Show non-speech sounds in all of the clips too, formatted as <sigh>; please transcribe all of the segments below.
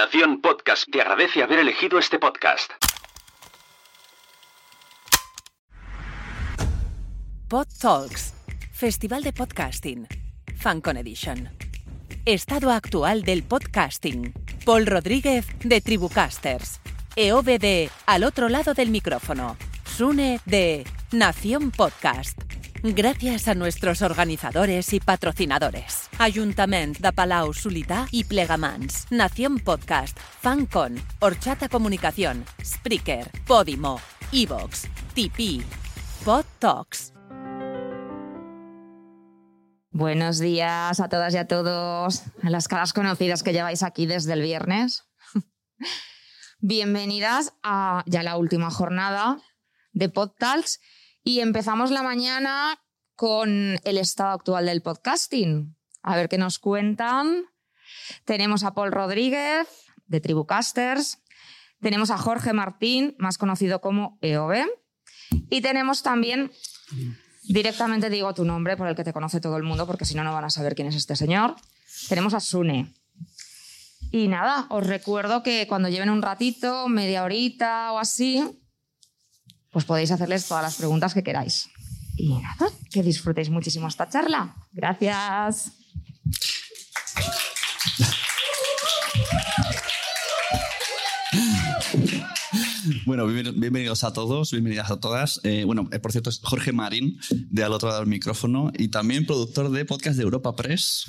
Nación Podcast te agradece haber elegido este podcast. Pod Talks, Festival de Podcasting, FanCon Edition. Estado actual del podcasting. Paul Rodríguez de Tribucasters. EOB de Al otro lado del micrófono. Sune de Nación Podcast. Gracias a nuestros organizadores y patrocinadores. Ayuntament de Palau Solità i Plegamans. Nación Podcast, FanCon, Horchata Comunicación, Spreaker, Podimo, Evox, Tipeee, Pod Talks. Buenos días a todas y a todos, a las caras conocidas que lleváis aquí desde el viernes. <laughs> Bienvenidas a ya la última jornada de PodTalks y empezamos la mañana con el estado actual del podcasting. A ver qué nos cuentan. Tenemos a Paul Rodríguez de Tribucasters, tenemos a Jorge Martín, más conocido como EOB, y tenemos también Directamente digo tu nombre por el que te conoce todo el mundo, porque si no, no van a saber quién es este señor. Tenemos a Sune. Y nada, os recuerdo que cuando lleven un ratito, media horita o así, pues podéis hacerles todas las preguntas que queráis. Y nada, que disfrutéis muchísimo esta charla. Gracias. <laughs> Bueno, bienvenidos a todos, bienvenidas a todas. Eh, bueno, eh, por cierto, es Jorge Marín, de al otro lado del micrófono, y también productor de podcast de Europa Press.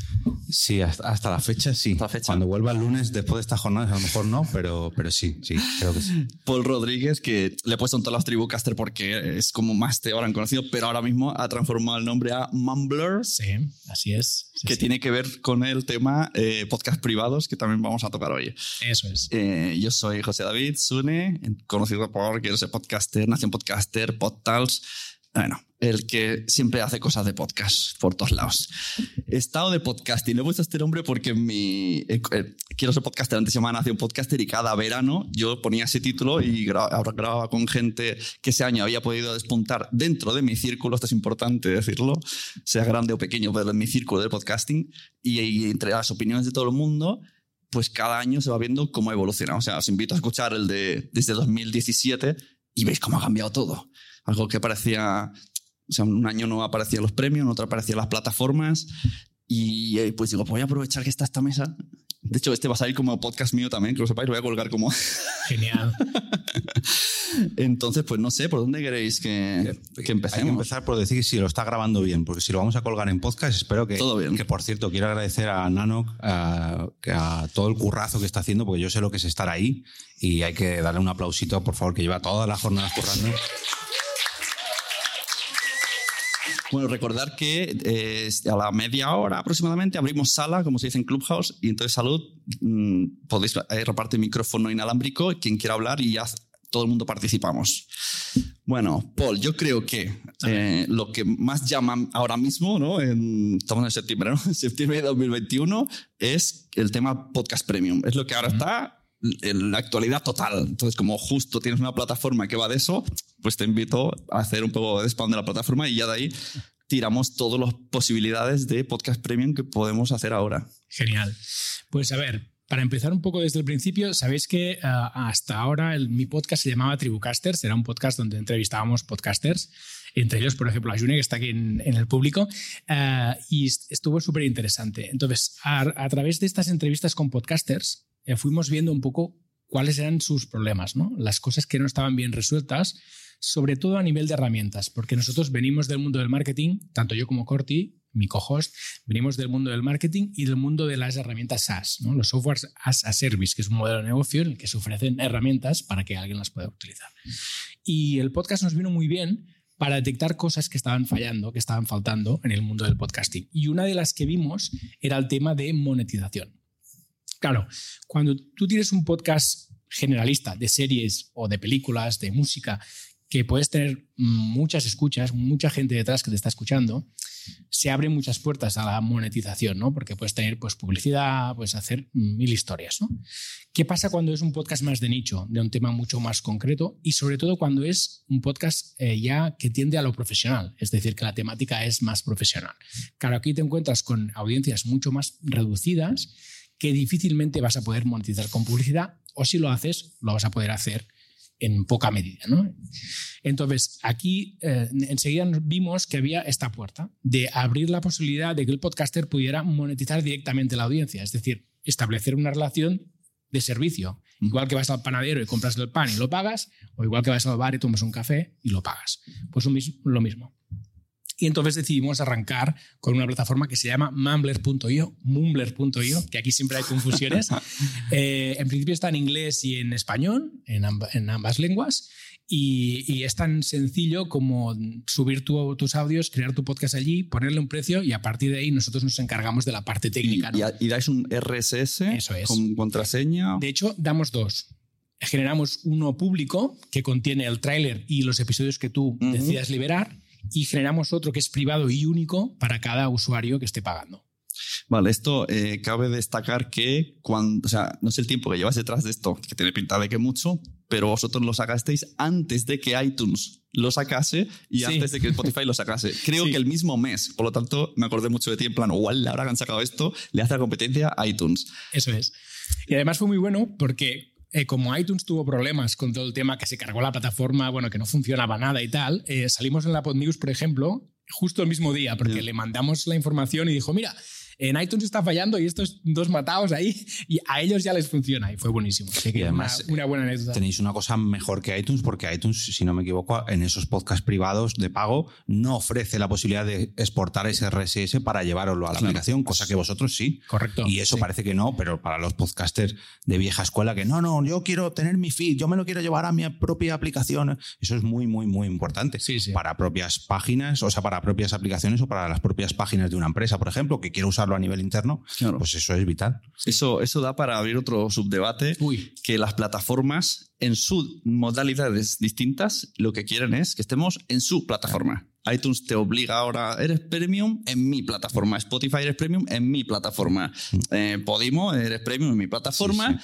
Sí, hasta, la fecha sí. Cuando vuelva el lunes, después de esta jornada, a lo mejor no, pero, pero sí, sí, creo que sí. <laughs> Paul Rodríguez, que le he puesto en todas las tribucaster porque es como más te habrán conocido, pero ahora mismo ha transformado el nombre a Mumbler. Sí, así es. que tiene que ver con el tema eh, podcast privados, que también vamos a tocar hoy. Eso es. yo soy José David Sune, conocido por Quiero ser podcaster, Nación Podcaster, Podtals. Bueno, el que siempre hace cosas de podcast por todos lados. Estado de podcasting. Le he puesto este nombre porque mi. Eh, eh, quiero ser podcaster. Antes se llamaba Nación Podcaster y cada verano yo ponía ese título y grababa con gente que ese año había podido despuntar dentro de mi círculo. Esto es importante decirlo, sea grande o pequeño, pero en mi círculo de podcasting. Y entre las opiniones de todo el mundo pues cada año se va viendo cómo evoluciona. O sea, os invito a escuchar el de desde 2017 y veis cómo ha cambiado todo. Algo que parecía, o sea, un año no aparecían los premios, en otro aparecían las plataformas. Y eh, pues digo, pues voy a aprovechar que está esta mesa de hecho, este va a salir como podcast mío también, que lo sepáis, lo voy a colgar como. Genial. <laughs> Entonces, pues no sé, ¿por dónde queréis que, que empecemos? Hay que empezar por decir si lo está grabando bien, porque si lo vamos a colgar en podcast, espero que. Todo bien. Que por cierto, quiero agradecer a Nanok a, a todo el currazo que está haciendo, porque yo sé lo que es estar ahí y hay que darle un aplausito, por favor, que lleva todas las jornadas currando. Bueno, recordar que eh, a la media hora aproximadamente abrimos sala, como se dice en Clubhouse, y entonces salud, mm, podéis eh, repartir micrófono inalámbrico, quien quiera hablar y ya todo el mundo participamos. Bueno, Paul, yo creo que eh, lo que más llama ahora mismo, ¿no? En, estamos en septiembre, ¿no? <laughs> septiembre de 2021, es el tema Podcast Premium. Es lo que ahora está en la actualidad total. Entonces, como justo tienes una plataforma que va de eso, pues te invito a hacer un poco de spam de la plataforma y ya de ahí tiramos todas las posibilidades de podcast premium que podemos hacer ahora. Genial. Pues a ver, para empezar un poco desde el principio, sabéis que ah, hasta ahora mi podcast se llamaba Tribucasters, era un podcast donde entrevistábamos podcasters, entre ellos, por ejemplo, a June, que está aquí en, el público, ah, y estuvo súper interesante. Entonces, a, a, través de estas entrevistas con podcasters, eh, fuimos viendo un poco cuáles eran sus problemas, ¿no? las cosas que no estaban bien resueltas, sobre todo a nivel de herramientas, porque nosotros venimos del mundo del marketing, tanto yo como Corti, mi co-host, venimos del mundo del marketing y del mundo de las herramientas SaaS, ¿no? los softwares as a service, que es un modelo de negocio en el que se ofrecen herramientas para que alguien las pueda utilizar. Y el podcast nos vino muy bien para detectar cosas que estaban fallando, que estaban faltando en el mundo del podcasting. Y una de las que vimos era el tema de monetización. Claro, cuando tú tienes un podcast generalista de series o de películas, de música, que puedes tener muchas escuchas, mucha gente detrás que te está escuchando, se abren muchas puertas a la monetización, ¿no? Porque puedes tener pues, publicidad, puedes hacer mil historias, ¿no? ¿Qué pasa cuando es un podcast más de nicho, de un tema mucho más concreto y sobre todo cuando es un podcast eh, ya que tiende a lo profesional, es decir, que la temática es más profesional? Claro, aquí te encuentras con audiencias mucho más reducidas que difícilmente vas a poder monetizar con publicidad o si lo haces, lo vas a poder hacer en poca medida. ¿no? Entonces, aquí eh, enseguida vimos que había esta puerta de abrir la posibilidad de que el podcaster pudiera monetizar directamente la audiencia, es decir, establecer una relación de servicio. Igual que vas al panadero y compras el pan y lo pagas, o igual que vas al bar y tomas un café y lo pagas. Pues lo mismo. Y entonces decidimos arrancar con una plataforma que se llama mumbler.io, mumbler.io, que aquí siempre hay confusiones. <laughs> Eh, en principio está en inglés y en español, en, ambas lenguas. Y, es tan sencillo como subir tus audios, crear tu podcast allí, ponerle un precio y a partir de ahí nosotros nos encargamos de la parte técnica. Y, dais un RSS Eso es. con contraseña. De hecho, damos dos generamos uno público que contiene el tráiler y los episodios que tú decidas liberar y generamos otro que es privado y único para cada usuario que esté pagando. Vale, esto eh, cabe destacar que cuando, o sea, no sé el tiempo que llevas detrás de esto, que tiene pinta de que mucho, pero vosotros lo sacasteis antes de que iTunes lo sacase y antes de que Spotify lo sacase. <laughs> Creo que el mismo mes. Por lo tanto, me acordé mucho de ti en plan, igual ahora que han sacado esto, le hace la competencia a iTunes. Eso es. Y además fue muy bueno porque eh, como iTunes tuvo problemas con todo el tema que se cargó la plataforma, bueno, que no funcionaba nada y tal, eh, salimos en la Pod News, por ejemplo, justo el mismo día, porque le mandamos la información y dijo, mira, en iTunes está fallando y estos dos matados ahí, y a ellos ya les funciona. Y fue buenísimo. y además, una, buena anécdota. Tenéis una cosa mejor que iTunes, porque iTunes, si no me equivoco, en esos podcasts privados de pago, no ofrece la posibilidad de exportar ese RSS para llevarlo a la aplicación, cosa que vosotros sí. Correcto. Y eso parece que no, pero para los podcasters de vieja escuela, que no, no, yo quiero tener mi feed, yo me lo quiero llevar a mi propia aplicación. Eso es muy, muy, muy importante. Sí, sí. Para propias páginas, o sea, para propias aplicaciones o para las propias páginas de una empresa, por ejemplo, que quiero a nivel interno, pues eso es vital. Eso, eso da para abrir otro subdebate, que las plataformas en sus modalidades distintas lo que quieren es que estemos en su plataforma. iTunes te obliga ahora, eres premium en mi plataforma. Spotify eres premium en mi plataforma. Mm. Eh, Podimo eres premium en mi plataforma.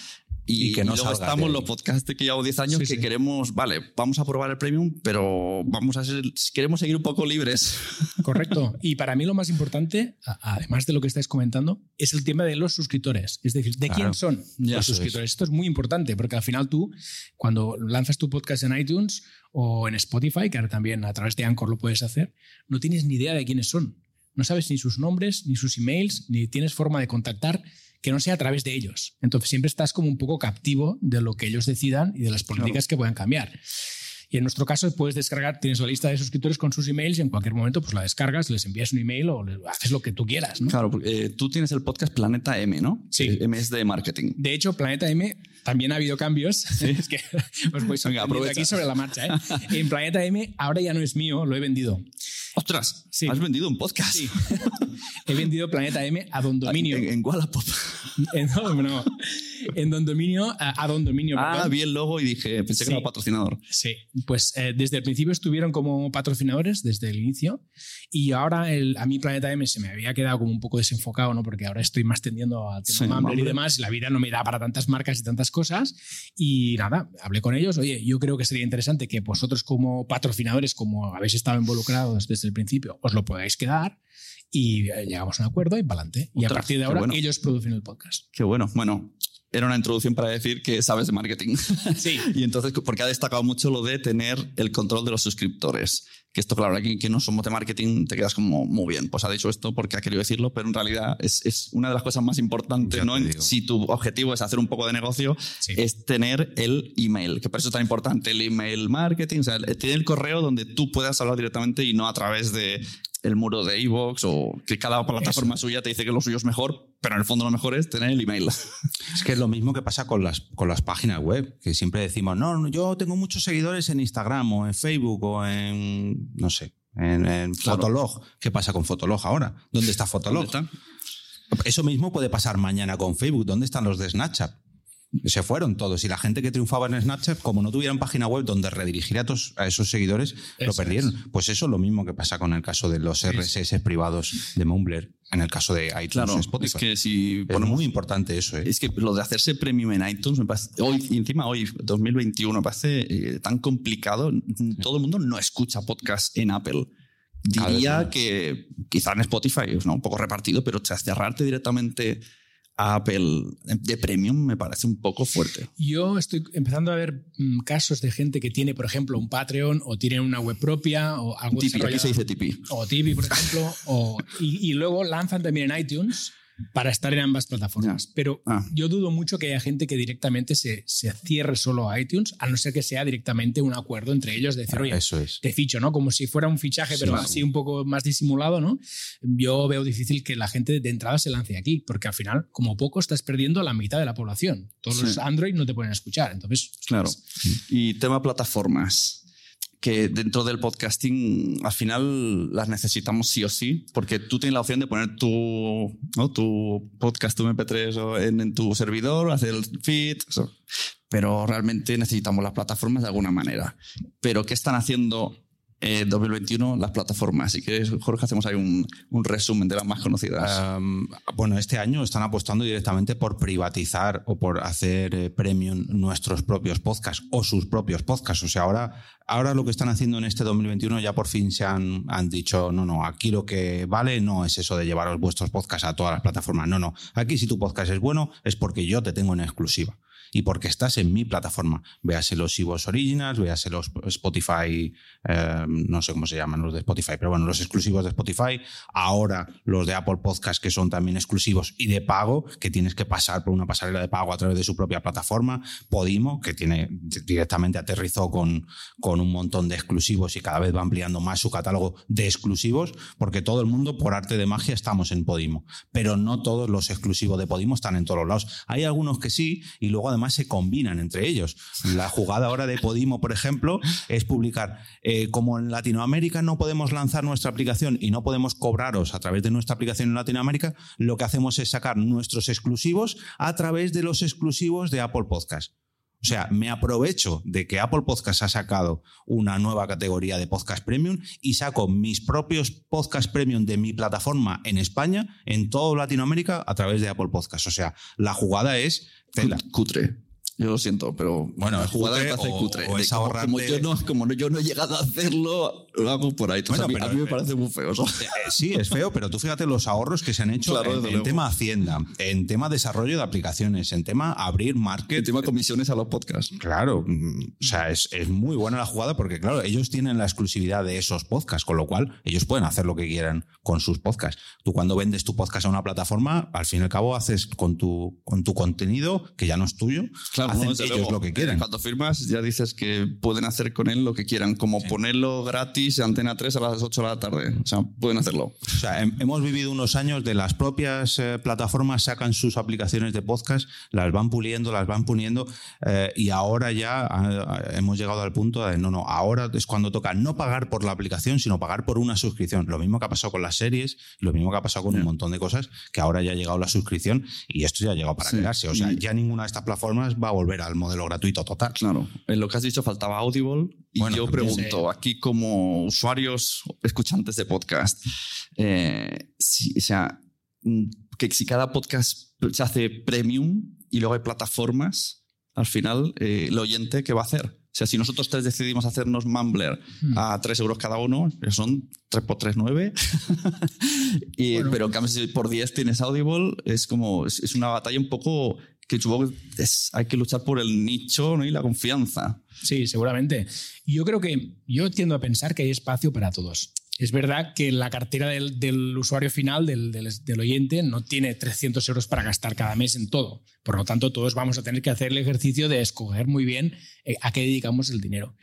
Y, que no luego estamos los podcasts que llevo 10 años que queremos, vale, vamos a probar el premium, pero vamos a ser, queremos seguir un poco libres. <laughs> Correcto. Y para mí lo más importante, además de lo que estáis comentando, es el tema de los suscriptores. Es decir, ¿de quién son los suscriptores? Esto es muy importante porque al final tú, cuando lanzas tu podcast en iTunes o en Spotify, que ahora también a través de Anchor lo puedes hacer, no tienes ni idea de quiénes son. No sabes ni sus nombres, ni sus emails, ni tienes forma de contactar que no sea a través de ellos. Entonces siempre estás como un poco captivo de lo que ellos decidan y de las políticas que puedan cambiar. Y en nuestro caso puedes descargar, tienes la lista de suscriptores con sus emails y en cualquier momento pues la descargas, les envías un email o haces lo que tú quieras. ¿no? Claro, porque eh, tú tienes el podcast Planeta M, ¿no? Sí. Eh, M es de marketing. De hecho, Planeta M también ha habido cambios. <laughs> es que os voy Venga, aquí sobre la marcha. ¿eh? en Planeta M ahora ya no es mío, lo he vendido. ¡Ostras! Sí. ¿Has vendido un podcast? Sí. He vendido Planeta M a <laughs> Don Dominio. En, en Wallapop. <laughs> En, no, no, en Don Dominio, a, Don Dominio. Ah, vi el logo y dije, pensé que era patrocinador. Sí, pues eh, desde el principio estuvieron como patrocinadores, desde el inicio, y ahora el, a mí Planeta M se me había quedado como un poco desenfocado, ¿no? porque ahora estoy más tendiendo a tema sí, y demás, y la vida no me da para tantas marcas y tantas cosas, y nada, hablé con ellos, oye, yo creo que sería interesante que vosotros como patrocinadores, como habéis estado involucrados desde el principio, os lo podáis quedar, y eh, llegamos a un acuerdo y para adelante. Y a partir de ahora ellos producen el podcast. Qué bueno. Bueno, era una introducción para decir que sabes de marketing. <laughs> Sí. y entonces, porque ha destacado mucho lo de tener el control de los suscriptores. Que esto, claro, aquí que no somos de marketing, te quedas como muy bien. Pues ha dicho esto porque ha querido decirlo, pero en realidad es, es una de las cosas más importantes, ¿no? Si tu objetivo es hacer un poco de negocio, es tener el email, que por eso es tan importante el email marketing, o sea, tener el correo donde tú puedas hablar directamente y no a través de el muro de iVoox o que cada plataforma suya te dice que lo suyo es mejor, pero en el fondo lo mejor es tener el email. <laughs> Es que es lo mismo que pasa con las, con las páginas web, que siempre decimos, no, yo tengo muchos seguidores en Instagram o en Facebook o en, no sé, en, Fotolog. ¿Qué pasa con Fotolog ahora? ¿Dónde está Fotolog? Eso mismo puede pasar mañana con Facebook. ¿Dónde están los de Snapchat? Se fueron todos. Y la gente que triunfaba en Snapchat, como no tuvieran página web donde redirigir a, a esos seguidores, lo perdieron. Pues eso es lo mismo que pasa con el caso de los RSS privados de Mumbler, en el caso de iTunes claro, Spotify. Es que si es muy importante eso. ¿eh? Es que lo de hacerse premium en iTunes, me parece, hoy, y encima hoy, 2021, me parece eh, tan complicado. Todo el mundo no escucha podcast en Apple. Diría que quizá en Spotify es un poco repartido, pero cerrarte directamente Apple de premium me parece un poco fuerte. Yo estoy empezando a ver mm, casos de gente que tiene, por ejemplo, un Patreon o tiene una web propia o algo Tipeee, aquí se dice Tipeee. o Tipeee, por ejemplo, o- y, y luego lanzan también en iTunes para estar en ambas plataformas. Pero Ah. yo dudo mucho que haya gente que directamente se, se cierre solo a iTunes, a no ser que sea directamente un acuerdo entre ellos de decir, oye, Eso es. te ficho, ¿no? Como si fuera un fichaje, Sí, pero claro. así un poco más disimulado, ¿no? Yo veo difícil que la gente de entrada se lance aquí, porque al final, como poco, estás perdiendo la mitad de la población. Todos Sí. los Android no te pueden escuchar. Entonces, Claro. ostras, Y tema plataformas, que dentro del podcasting al final las necesitamos sí o sí, porque tú tienes la opción de poner tu, tu podcast, tu MP3 o en, en tu servidor, hacer el feed, pero realmente necesitamos las plataformas de alguna manera. Pero ¿qué están haciendo en 2021 las plataformas? Si quieres, Jorge, hacemos ahí un, un resumen de las más conocidas. Um, bueno, este año están apostando directamente por privatizar o por hacer eh, premium nuestros propios podcasts o sus propios podcasts. O sea, ahora, ahora lo que están haciendo en este 2021 ya por fin se han, han dicho, no, no, aquí lo que vale no es eso de llevaros vuestros podcasts a todas las plataformas. No, no, aquí si tu podcast es bueno es porque yo te tengo en exclusiva. Y porque estás en mi plataforma. Véase los Ivos Originals, véase los Spotify, eh, no sé cómo se llaman los de Spotify, pero bueno, los exclusivos de Spotify. Ahora los de Apple Podcast, que son también exclusivos y de pago, que tienes que pasar por una pasarela de pago a través de su propia plataforma. Podimo, que tiene directamente aterrizó con, con un montón de exclusivos y cada vez va ampliando más su catálogo de exclusivos, porque todo el mundo, por arte de magia, estamos en Podimo. Pero no todos los exclusivos de Podimo están en todos los lados. Hay algunos que sí, y luego además se combinan entre ellos. La jugada ahora de Podimo, por ejemplo, es publicar, eh, como en Latinoamérica no podemos lanzar nuestra aplicación y no podemos cobraros a través de nuestra aplicación en Latinoamérica, lo que hacemos es sacar nuestros exclusivos a través de los exclusivos de Apple Podcast. O sea, me aprovecho de que Apple Podcast ha sacado una nueva categoría de podcast premium y saco mis propios podcast premium de mi plataforma en España, en toda Latinoamérica, a través de Apple Podcast. O sea, la jugada es tela. Cutre. Yo lo siento, pero Bueno, es jugada me parece o- cutre. o es como, como yo no, como no- yo no he llegado a hacerlo, lo hago por ahí. Entonces, Bueno, a, mí, pero- a mí me parece muy feo. eso. Eh, sí, es feo, pero tú fíjate los ahorros que se han hecho Claro, en, en tema Hacienda, en tema desarrollo de aplicaciones, en tema abrir market. El tema comisiones a los podcasts. Claro, mm, o sea, es, es muy buena la jugada porque, claro, ellos tienen la exclusividad de esos podcasts, con lo cual ellos pueden hacer lo que quieran con sus podcasts. Tú cuando vendes tu podcast a una plataforma, al fin y al cabo haces con tu, con tu contenido, que ya no es tuyo, hacen desde ellos luego. lo que quieran. Cuando firmas ya dices que pueden hacer con él lo que quieran, como ponerlo gratis en Antena 3 a las 8 de la tarde. O sea, pueden hacerlo. O sea, hem- hemos vivido unos años de las propias eh, plataformas sacan sus aplicaciones de podcast, las van puliendo, las van puliendo eh, y ahora ya ah, hemos llegado al punto de no, no, ahora es cuando toca no pagar por la aplicación, sino pagar por una suscripción. Lo mismo que ha pasado con las series, lo mismo que ha pasado con un montón de cosas, que ahora ya ha llegado la suscripción y esto ya ha llegado para Sí. quedarse. O sea, ya ninguna de estas plataformas va a volver al modelo gratuito total. Claro. En lo que has dicho faltaba Audible. Y Bueno, yo pregunto, aquí como usuarios, escuchantes de podcast, eh, si, o sea, mm, que si cada podcast se hace premium y luego hay plataformas, al final, eh, el oyente, ¿qué va a hacer? O sea, si nosotros tres decidimos hacernos Mumbler Hmm. a 3 euros cada uno, que son 3 por 3, 9. <laughs> y, Bueno. Pero en cambio, si por 10 tienes Audible, es como, es una batalla un poco que supongo que hay que luchar por el nicho ¿no? y la confianza. Sí, seguramente. Yo creo que yo tiendo a pensar que hay espacio para todos. Es verdad que la cartera del, usuario final, del, del- del oyente, no tiene 300 euros para gastar cada mes en todo. Por lo tanto, todos vamos a tener que hacer el ejercicio de escoger muy bien eh, a qué dedicamos el dinero.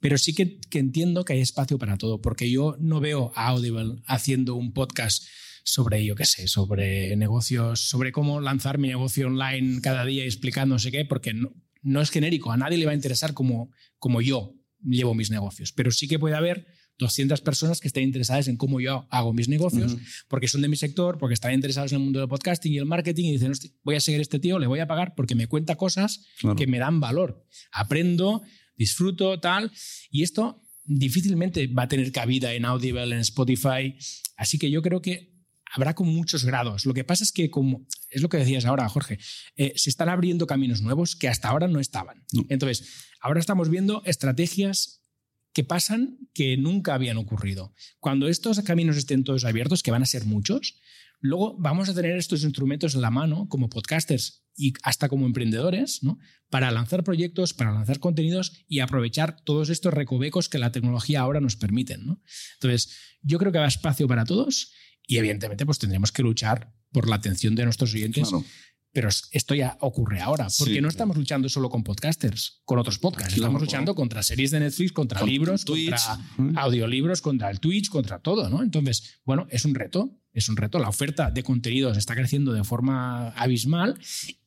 Pero sí que, que entiendo que hay espacio para todo, porque yo no veo a Audible haciendo un podcast sobre, yo qué sé, sobre negocios, sobre cómo lanzar mi negocio online cada día y explicando no sé qué, porque no, no es genérico, a nadie le va a interesar como, como yo llevo mis negocios, pero sí que puede haber 200 personas que estén interesadas en cómo yo hago mis negocios, porque son de mi sector, porque están interesados en el mundo del podcasting y el marketing y dicen, "Hostia, voy a seguir a este tío, le voy a pagar porque me cuenta cosas Claro. que me dan valor. Aprendo, disfruto, tal. Y esto difícilmente va a tener cabida en Audible, en Spotify. Así que yo creo que habrá con muchos grados. Lo que pasa es que, como es lo que decías ahora, Jorge, eh, se están abriendo caminos nuevos que hasta ahora no estaban. No. Entonces, ahora estamos viendo estrategias que pasan que nunca habían ocurrido. Cuando estos caminos estén todos abiertos, que van a ser muchos, Luego vamos a tener estos instrumentos en la mano como podcasters y hasta como emprendedores, ¿no? Para lanzar proyectos, para lanzar contenidos y aprovechar todos estos recovecos que la tecnología ahora nos permiten, ¿no? Entonces, yo creo que habrá espacio para todos y evidentemente pues tendremos que luchar por la atención de nuestros oyentes. Claro. Pero esto ya ocurre ahora, porque Sí, no estamos luchando solo con podcasters, con otros podcasts. Claro. Estamos luchando contra series de Netflix, contra Con libros, Twitch. contra audiolibros, contra el Twitch, contra todo, ¿no? Entonces, bueno, es un reto, es un reto. La oferta de contenidos está creciendo de forma abismal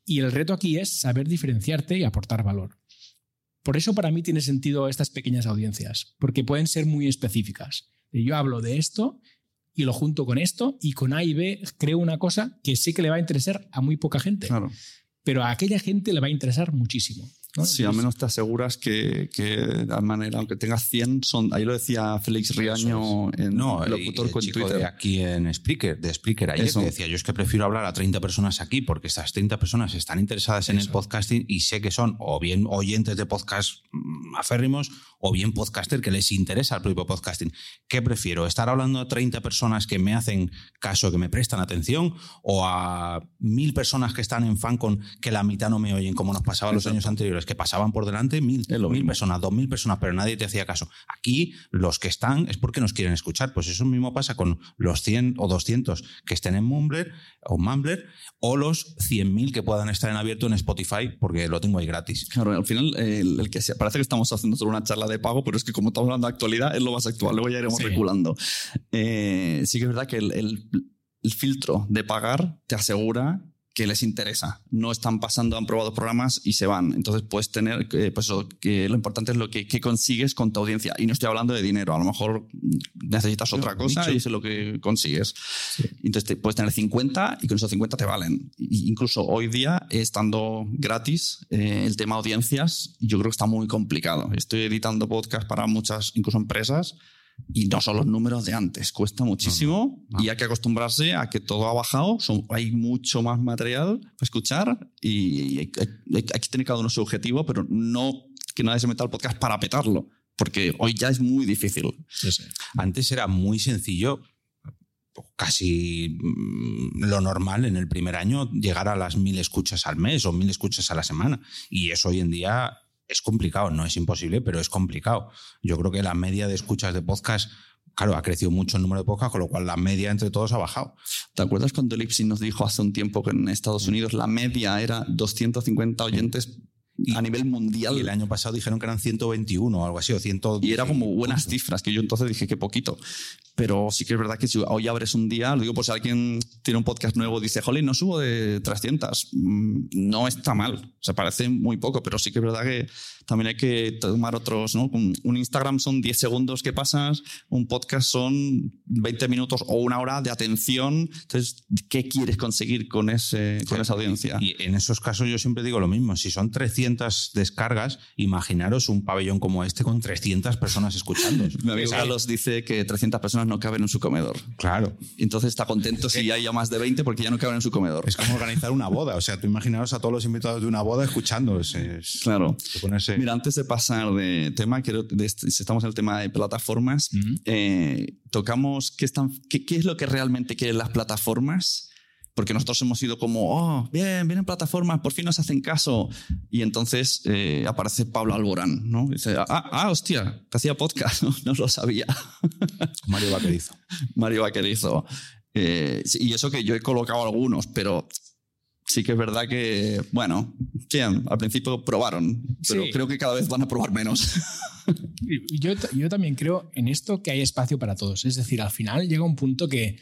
y el reto aquí es saber diferenciarte y aportar valor. Por eso para mí tiene sentido estas pequeñas audiencias, porque pueden ser muy específicas. Yo hablo de esto y lo junto con esto y con A y B creo una cosa que sé que le va a interesar a muy poca gente, Claro. pero a aquella gente le va a interesar muchísimo. ¿No? Sí, al menos te aseguras que, que de alguna manera, aunque tengas 100, son. Ahí lo decía Félix Riaño, en No, locutor el con chico Twitter. de aquí en Spreaker, de Spreaker ayer, Eso. que decía, yo es que prefiero hablar a 30 personas aquí porque estas 30 personas están interesadas en el podcasting y sé que son o bien oyentes de podcast mm, aférrimos o bien podcaster que les interesa el propio podcasting. ¿Qué prefiero? ¿Estar hablando a 30 personas que me hacen caso, que me prestan atención o a mil personas que están en Fancon que la mitad no me oyen como nos pasaba los años anteriores, que pasaban por delante mil, personas, dos mil personas, pero nadie te hacía caso. Aquí los que están es porque nos quieren escuchar. Pues eso mismo pasa con los 100 o 200 que estén en Mumbler o Mumbler o los 100.000 que puedan estar en abierto en Spotify porque lo tengo ahí gratis. Claro, al final el, el que sea, parece que estamos haciendo solo una charla de pago, pero es que como estamos hablando de actualidad, es lo más actual. Luego ya iremos Sí. reculando. Eh, sí que es verdad que el, el- el filtro de pagar te asegura que les interesa. No están pasando, han probado programas y se van. Entonces puedes tener, eh, pues eso, que lo importante es lo que, que consigues con tu audiencia. Y no estoy hablando de dinero. A lo mejor necesitas otra cosa nicho. y eso es lo que consigues. Entonces te, puedes tener 50 y con esos 50 te valen. Y- incluso hoy día, estando gratis, eh, el tema audiencias, yo creo que está muy complicado. Estoy editando podcast para muchas, incluso empresas, y no son los números de antes. Cuesta muchísimo no. y hay que acostumbrarse a que todo ha bajado. Son, hay mucho más material para escuchar y hay, hay- hay que tener cada uno su objetivo, pero no que nadie se meta al podcast para petarlo. Porque hoy ya es muy difícil. sí, sí. Antes era muy sencillo, casi mm, lo normal en el primer año, llegar a las mil escuchas al mes o mil escuchas a la semana. Y eso hoy en día es complicado, no es imposible, pero es complicado. Yo creo que la media de escuchas de podcast, claro, ha crecido mucho el número de podcasts, con lo cual la media entre todos ha bajado. ¿Te acuerdas cuando Lipsy nos dijo hace un tiempo que en Estados Unidos la media era 250 oyentes Y- a nivel mundial? Y el año pasado dijeron que eran 121 o algo así, o 100. Y era como buenas cifras, que yo entonces dije que poquito. Pero sí que es verdad que si hoy abres un día, lo digo por si alguien tiene un podcast nuevo y dice, jolín, no subo de 300. Mm, No está mal, o sea, parece muy poco, pero sí que es verdad que también hay que tomar otros, ¿no? Un Instagram son 10 segundos que pasas, un podcast son 20 minutos o una hora de atención. Entonces, ¿qué quieres conseguir con, ese, con esa audiencia? Y en esos casos yo siempre digo lo mismo, si son 300 descargas, imaginaros un pabellón como este con 300 personas escuchando. <laughs> Mi amigo Carlos dice que 300 personas no caben en su comedor. Claro. Entonces está contento si hay ya más de 20 porque ya no caben en su comedor. Es como organizar una boda. O sea, tú imaginaros a todos los invitados de una boda escuchando. Es, es- Claro. ponerse- Mira, antes de pasar de tema, quiero, de este- si estamos en el tema de plataformas, eh, tocamos qué, están, qué, qué es lo que realmente quieren las plataformas. Porque nosotros hemos ido como, oh, bien, vienen plataformas, por fin nos hacen caso. Y entonces eh, aparece Pablo Alborán, ¿no? Dice, ah, ah, hostia, que hacía podcast, <laughs> no, no lo sabía. <laughs> Mario Vaquerizo. Mario Vaquerizo. Eh, y eso que yo he colocado algunos, pero sí que es verdad que, bueno, sí, al principio probaron, pero Sí. creo que cada vez van a probar menos. <laughs> Y Yo, yo también creo en esto que hay espacio para todos. Es decir, al final llega un punto que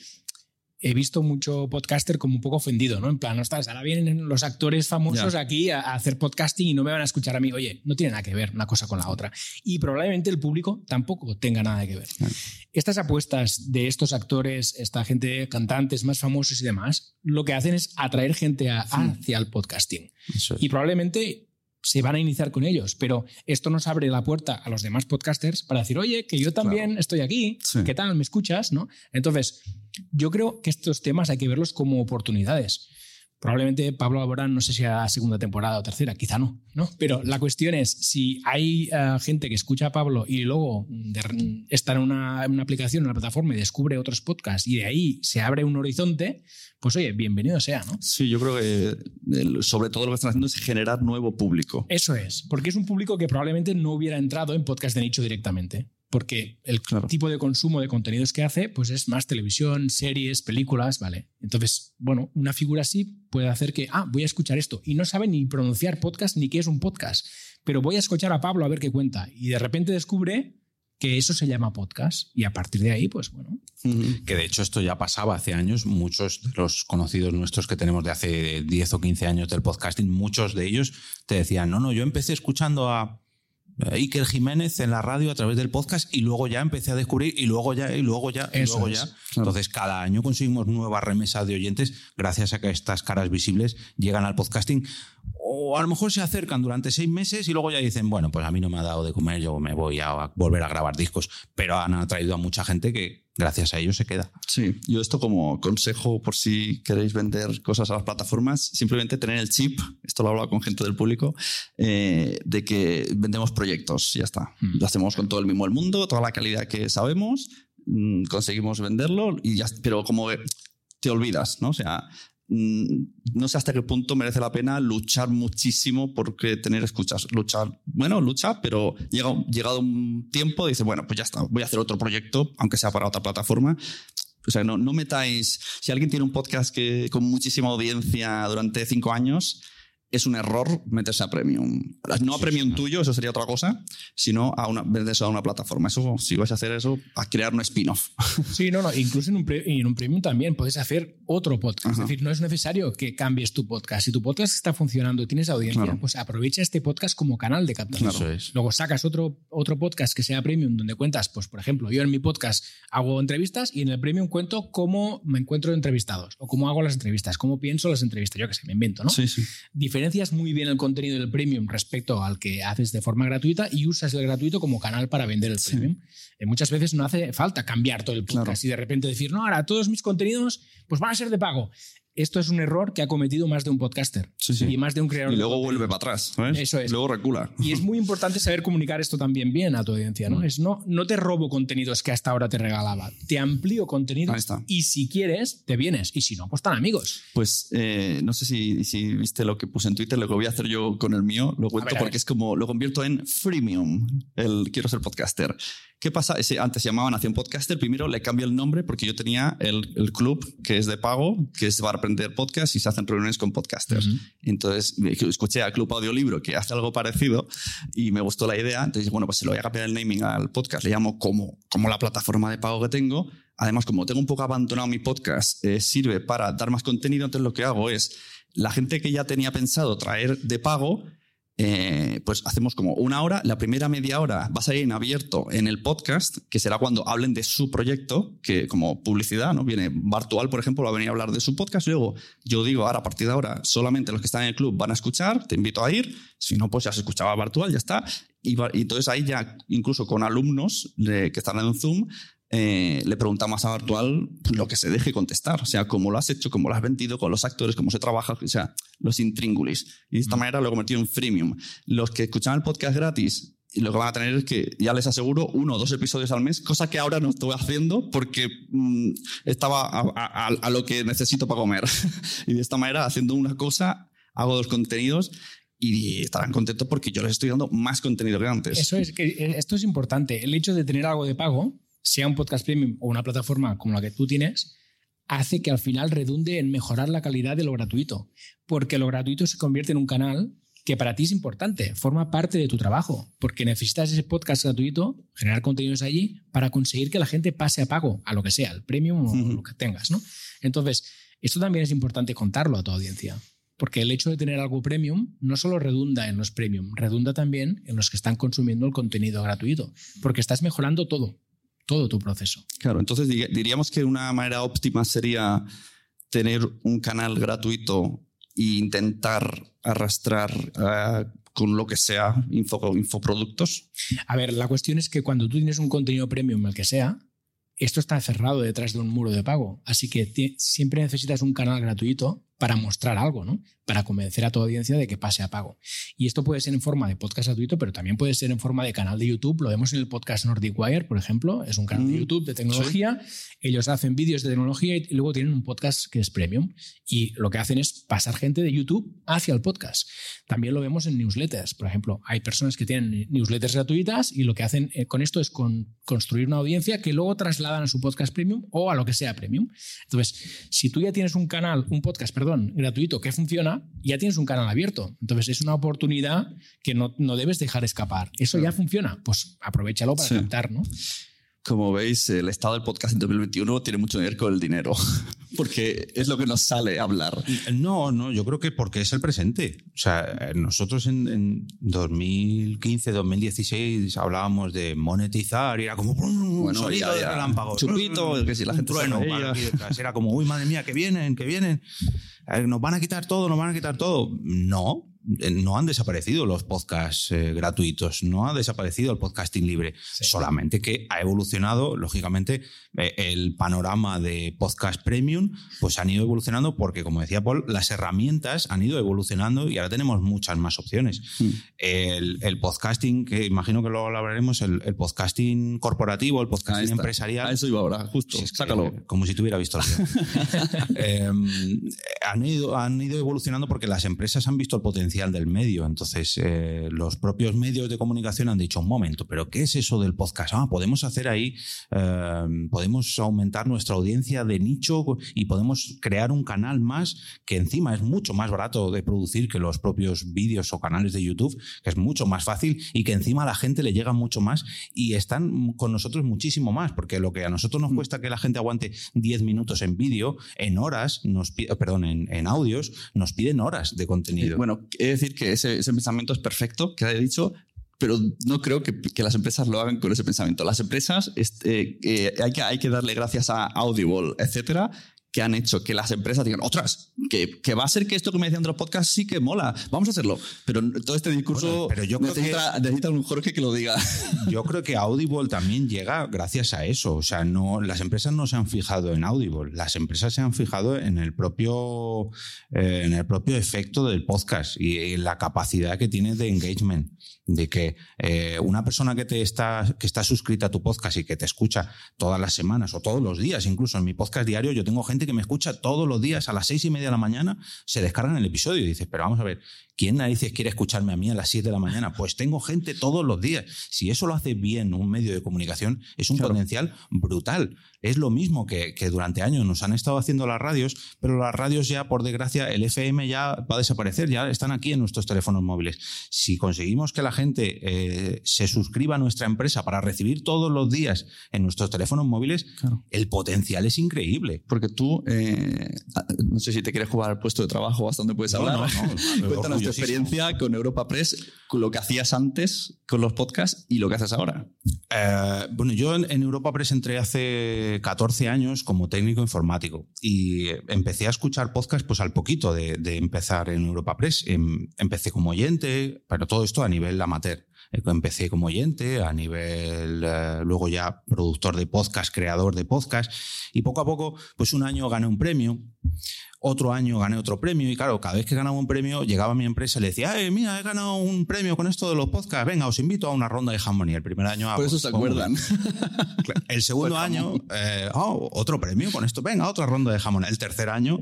he visto mucho podcaster como un poco ofendido, ¿no? En plan, ostras, ahora vienen los actores famosos aquí a, a hacer podcasting y no me van a escuchar a mí. Oye, no tiene nada que ver una cosa con la otra. Y probablemente el público tampoco tenga nada que ver. Estas apuestas de estos actores, esta gente, cantantes más famosos y demás, lo que hacen es atraer gente a- hacia el podcasting. Es. Y probablemente se van a iniciar con ellos, pero esto nos abre la puerta a los demás podcasters para decir, oye, que yo también estoy aquí, Sí. ¿qué tal? ¿Me escuchas? ¿No? Entonces, yo creo que estos temas hay que verlos como oportunidades, Probablemente Pablo Alborán, no sé si a segunda temporada o tercera, quizá no, ¿no? Pero la cuestión es, si hay eh, gente que escucha a Pablo y luego de- está en una, en una aplicación, en una plataforma y descubre otros podcasts y de ahí se abre un horizonte, pues oye, bienvenido sea, ¿no? Sí, yo creo que el- sobre todo lo que están haciendo es generar nuevo público. Eso es, porque es un público que probablemente no hubiera entrado en podcast de nicho directamente. Porque el Claro. tipo de consumo de contenidos que hace, pues es más televisión, series, películas, ¿vale? Entonces, bueno, una figura así puede hacer que, ah, voy a escuchar esto. Y no sabe ni pronunciar podcast ni qué es un podcast. Pero voy a escuchar a Pablo a ver qué cuenta. Y de repente descubre que eso se llama podcast. Y a partir de ahí, pues bueno. Que de hecho esto ya pasaba hace años. Muchos de los conocidos nuestros que tenemos de hace 10 o 15 años del podcasting, muchos de ellos te decían, no, no, yo empecé escuchando a Iker Jiménez en la radio a través del podcast y luego ya empecé a descubrir y luego ya, y luego ya, y Eso luego es, ya. claro. Entonces cada año conseguimos nuevas remesas de oyentes gracias a que estas caras visibles llegan al podcasting o a lo mejor se acercan durante seis meses y luego ya dicen, bueno, pues a mí no me ha dado de comer, yo me voy a volver a grabar discos. Pero han atraído a mucha gente que gracias a ellos se queda. Sí, yo esto como consejo por si queréis vender cosas a las plataformas, simplemente tener el chip, esto lo he hablado con gente del público, eh, de que vendemos proyectos, ya está. Hmm. Lo hacemos con todo el mismo del mundo, toda la calidad que sabemos, mm, conseguimos venderlo, y ya, pero como te olvidas, ¿no? O sea, mm, no sé hasta qué punto merece la pena luchar muchísimo porque tener escuchas. Luchar, bueno, lucha, pero llega, llegado un tiempo, dice, bueno, pues ya está, voy a hacer otro proyecto, aunque sea para otra plataforma. O sea, no, no metáis. Si alguien tiene un podcast que, con muchísima audiencia durante cinco años, es un error meterse a premium. No a premium tuyo, eso sería otra cosa, sino a una, venderse a una plataforma. Eso, si vais a hacer eso, a crear un spin-off. <laughs> Sí, no, no. Incluso en un, pre- en un premium también puedes hacer otro podcast. Ajá. Es decir, no es necesario que cambies tu podcast. Si tu podcast está funcionando y tienes audiencia, Claro. pues aprovecha este podcast como canal de captación. Es. Luego sacas otro, otro podcast que sea premium donde cuentas, pues por ejemplo, yo en mi podcast hago entrevistas y en el premium cuento cómo me encuentro entrevistados o cómo hago las entrevistas, cómo pienso las entrevistas, yo que sé, me invento, ¿no? Sí, sí. Diferencias muy bien el contenido del premium respecto al que haces de forma gratuita y usas el gratuito como canal para vender el premium. Eh, muchas veces no hace falta cambiar todo el podcast Claro. y de repente decir, no, ahora todos mis contenidos pues van a ser de pago. Esto es un error que ha cometido más de un podcaster Sí, sí. y más de un creador Y luego vuelve para atrás. ¿sabes? Eso es. Luego recula. Y es muy importante saber comunicar esto también bien a tu audiencia, Mm. ¿no? Es no, no te robo contenidos que hasta ahora te regalaba, te amplío contenidos Ahí está. y si quieres, te vienes y si no, pues están amigos. Pues eh, no sé si, si viste lo que puse en Twitter, lo que voy a hacer yo con el mío, lo cuento ver, porque es como lo convierto en freemium, el quiero ser podcaster. ¿Qué pasa? Ese, antes se llamaba Nación Podcaster, primero le cambio el nombre porque yo tenía el, el club que es de pago, que es para aprender podcast y se hacen reuniones con podcasters. Entonces escuché a Club Audiolibro que hace algo parecido y me gustó la idea. Entonces, bueno, pues se lo voy a cambiar el naming al podcast. Le llamo como, como la plataforma de pago que tengo. Además, como tengo un poco abandonado mi podcast, eh, sirve para dar más contenido. Entonces, lo que hago es la gente que ya tenía pensado traer de pago. Eh, pues hacemos como una hora, la primera media hora va a salir en abierto en el podcast, que será cuando hablen de su proyecto, que como publicidad, ¿no? Viene Bartual, por ejemplo, va a venir a hablar de su podcast, luego yo digo, ahora a partir de ahora solamente los que están en el club van a escuchar, te invito a ir, si no, pues ya se escuchaba Bartual, ya está, y, entonces ahí ya, incluso con alumnos que están en Zoom, eh, le preguntamos a Bartual lo que se deje contestar, o sea, cómo lo has hecho, cómo lo has vendido con los actores, cómo se trabaja, o sea, los intríngulis. Y de esta manera lo he convertido en freemium. Los que escuchaban el podcast gratis, y lo que van a tener es que ya les aseguro uno o dos episodios al mes, cosa que ahora no estoy haciendo porque mm, estaba a, a- a- a lo que necesito para comer. <laughs> y de esta manera, haciendo una cosa, hago dos contenidos y estarán contentos porque yo les estoy dando más contenido que antes. Eso es, que eh, esto es importante. El hecho de tener algo de pago, sea un podcast premium o una plataforma como la que tú tienes, hace que al final redunde en mejorar la calidad de lo gratuito. Porque lo gratuito se convierte en un canal que para ti es importante, forma parte de tu trabajo, porque necesitas ese podcast gratuito, generar contenidos allí para conseguir que la gente pase a pago, a lo que sea, el premium o lo que tengas, ¿no? Entonces, esto también es importante contarlo a tu audiencia. Porque el hecho de tener algo premium no solo redunda en los premium, redunda también en los que están consumiendo el contenido gratuito, porque estás mejorando todo, todo tu proceso. Claro, entonces di- diríamos que una manera óptima sería tener un canal gratuito e intentar arrastrar eh, con lo que sea info, infoproductos. A ver, la cuestión es que cuando tú tienes un contenido premium, el que sea, esto está cerrado detrás de un muro de pago. Así que siempre necesitas un canal gratuito para mostrar algo, ¿no? Para convencer a tu audiencia de que pase a pago. Y esto puede ser en forma de podcast gratuito, pero también puede ser en forma de canal de YouTube. Lo vemos en el podcast Nordic Wire, por ejemplo. Es un canal de Mm, YouTube de tecnología. Ellos hacen vídeos de tecnología y luego tienen un podcast que es premium. Y lo que hacen es pasar gente de YouTube hacia el podcast. También lo vemos en newsletters. Por ejemplo, hay personas que tienen newsletters gratuitas y lo que hacen eh, con esto es con- construir una audiencia que luego trasladan a su podcast premium o a lo que sea premium. Entonces, si tú ya tienes un canal, un podcast, perdón, gratuito que funciona, ya tienes un canal abierto. Entonces, es una oportunidad que no, no debes dejar escapar. Eso ya funciona, pues aprovechalo para Sí. captar, ¿no? Como veis, el estado del podcast en 2021 tiene mucho que ver con el dinero, <laughs> porque es lo que nos sale a hablar. No, no, yo creo que porque es el presente. O sea, nosotros en, en 2015, 2016 hablábamos de monetizar y era como un Bueno, sonido de relámpago. Chupito, que si la gente trueno reía. para aquí detrás. Era como, uy, madre mía, que vienen, que vienen. Nos van a quitar todo, nos van a quitar todo. No, no han desaparecido los podcasts eh, gratuitos, no ha desaparecido el podcasting libre, solamente que ha evolucionado, lógicamente, eh, el panorama de podcast premium, pues han ido evolucionando porque, como decía Paul, las herramientas han ido evolucionando y ahora tenemos muchas más opciones. Mm. El, el podcasting, que imagino que luego lo hablaremos, el, el podcasting corporativo, el podcasting empresarial. A eso iba ahora, justo. Si es que, Sácalo. eh, como si tuviera visto el. <laughs> Eh, han, ido, han ido evolucionando porque las empresas han visto el potencial del medio. Entonces, eh, los propios medios de comunicación han dicho, un momento, pero ¿qué es eso del podcast? Ah, podemos hacer ahí, eh, podemos aumentar nuestra audiencia de nicho y podemos crear un canal más que encima es mucho más barato de producir que los propios vídeos o canales de YouTube, que es mucho más fácil y que encima a la gente le llega mucho más y están con nosotros muchísimo más, porque lo que a nosotros nos cuesta que la gente aguante 10 minutos en vídeo, en horas, nos perdón, en, en audios, nos piden horas de contenido. Bueno, he de decir que ese, pensamiento es perfecto, que he dicho, pero no creo que, las empresas lo hagan con ese pensamiento. Las empresas este, eh, hay, que, hay que darle gracias a Audible, etcétera, que han hecho que las empresas digan, otras, que, que va a ser que esto que me decían de los podcasts sí que mola, vamos a hacerlo. Pero todo este discurso Bueno, pero yo creo necesita, necesita un Jorge que lo diga. <laughs> Yo creo que Audible también llega gracias a eso. O sea, no, las empresas no se han fijado en Audible, las empresas se han fijado en el propio, eh, en el propio efecto del podcast y en la capacidad que tiene de engagement. De que eh, una persona que te está, que está suscrita a tu podcast y que te escucha todas las semanas o todos los días, incluso en mi podcast diario, yo tengo gente que me escucha todos los días a las seis y media de la mañana, se descargan el episodio y dices, pero vamos a ver, ¿quién narices quiere escucharme a mí a las 7 de la mañana? Pues tengo gente todos los días. Si eso lo hace bien un medio de comunicación, es un Claro. potencial brutal. Es lo mismo que, que durante años nos han estado haciendo las radios, pero las radios ya, por desgracia, el FM ya va a desaparecer, ya están aquí en nuestros teléfonos móviles. Si conseguimos que la gente eh, se suscriba a nuestra empresa para recibir todos los días en nuestros teléfonos móviles, Claro. el potencial es increíble. Porque tú, eh, no sé si te quieres jugar al puesto de trabajo hasta donde puedes hablar. no, no, <laughs> Cuéntanos tu experiencia con Europa Press, con lo que hacías antes con los podcasts y lo que haces ahora. Eh, bueno, yo en, en Europa Press entré hace 14 años como técnico informático y empecé a escuchar podcast pues al poquito de, empezar en Europa Press. Em- empecé como oyente, pero todo esto a nivel amateur. Eh, Empecé como oyente, a nivel, eh, luego ya productor de podcast, creador de podcast, y poco a poco, pues un año gané un premio, otro año gané otro premio, y claro, cada vez que ganaba un premio, llegaba a mi empresa y le decía, "Eh, mira, he ganado un premio con esto de los podcasts, venga, os invito a una ronda de jamón. Y el primer año... ah, Por eso pues, se acuerdan. <laughs> El segundo Pues año, eh, oh, otro premio con esto, venga, otra ronda de jamón. El tercer año,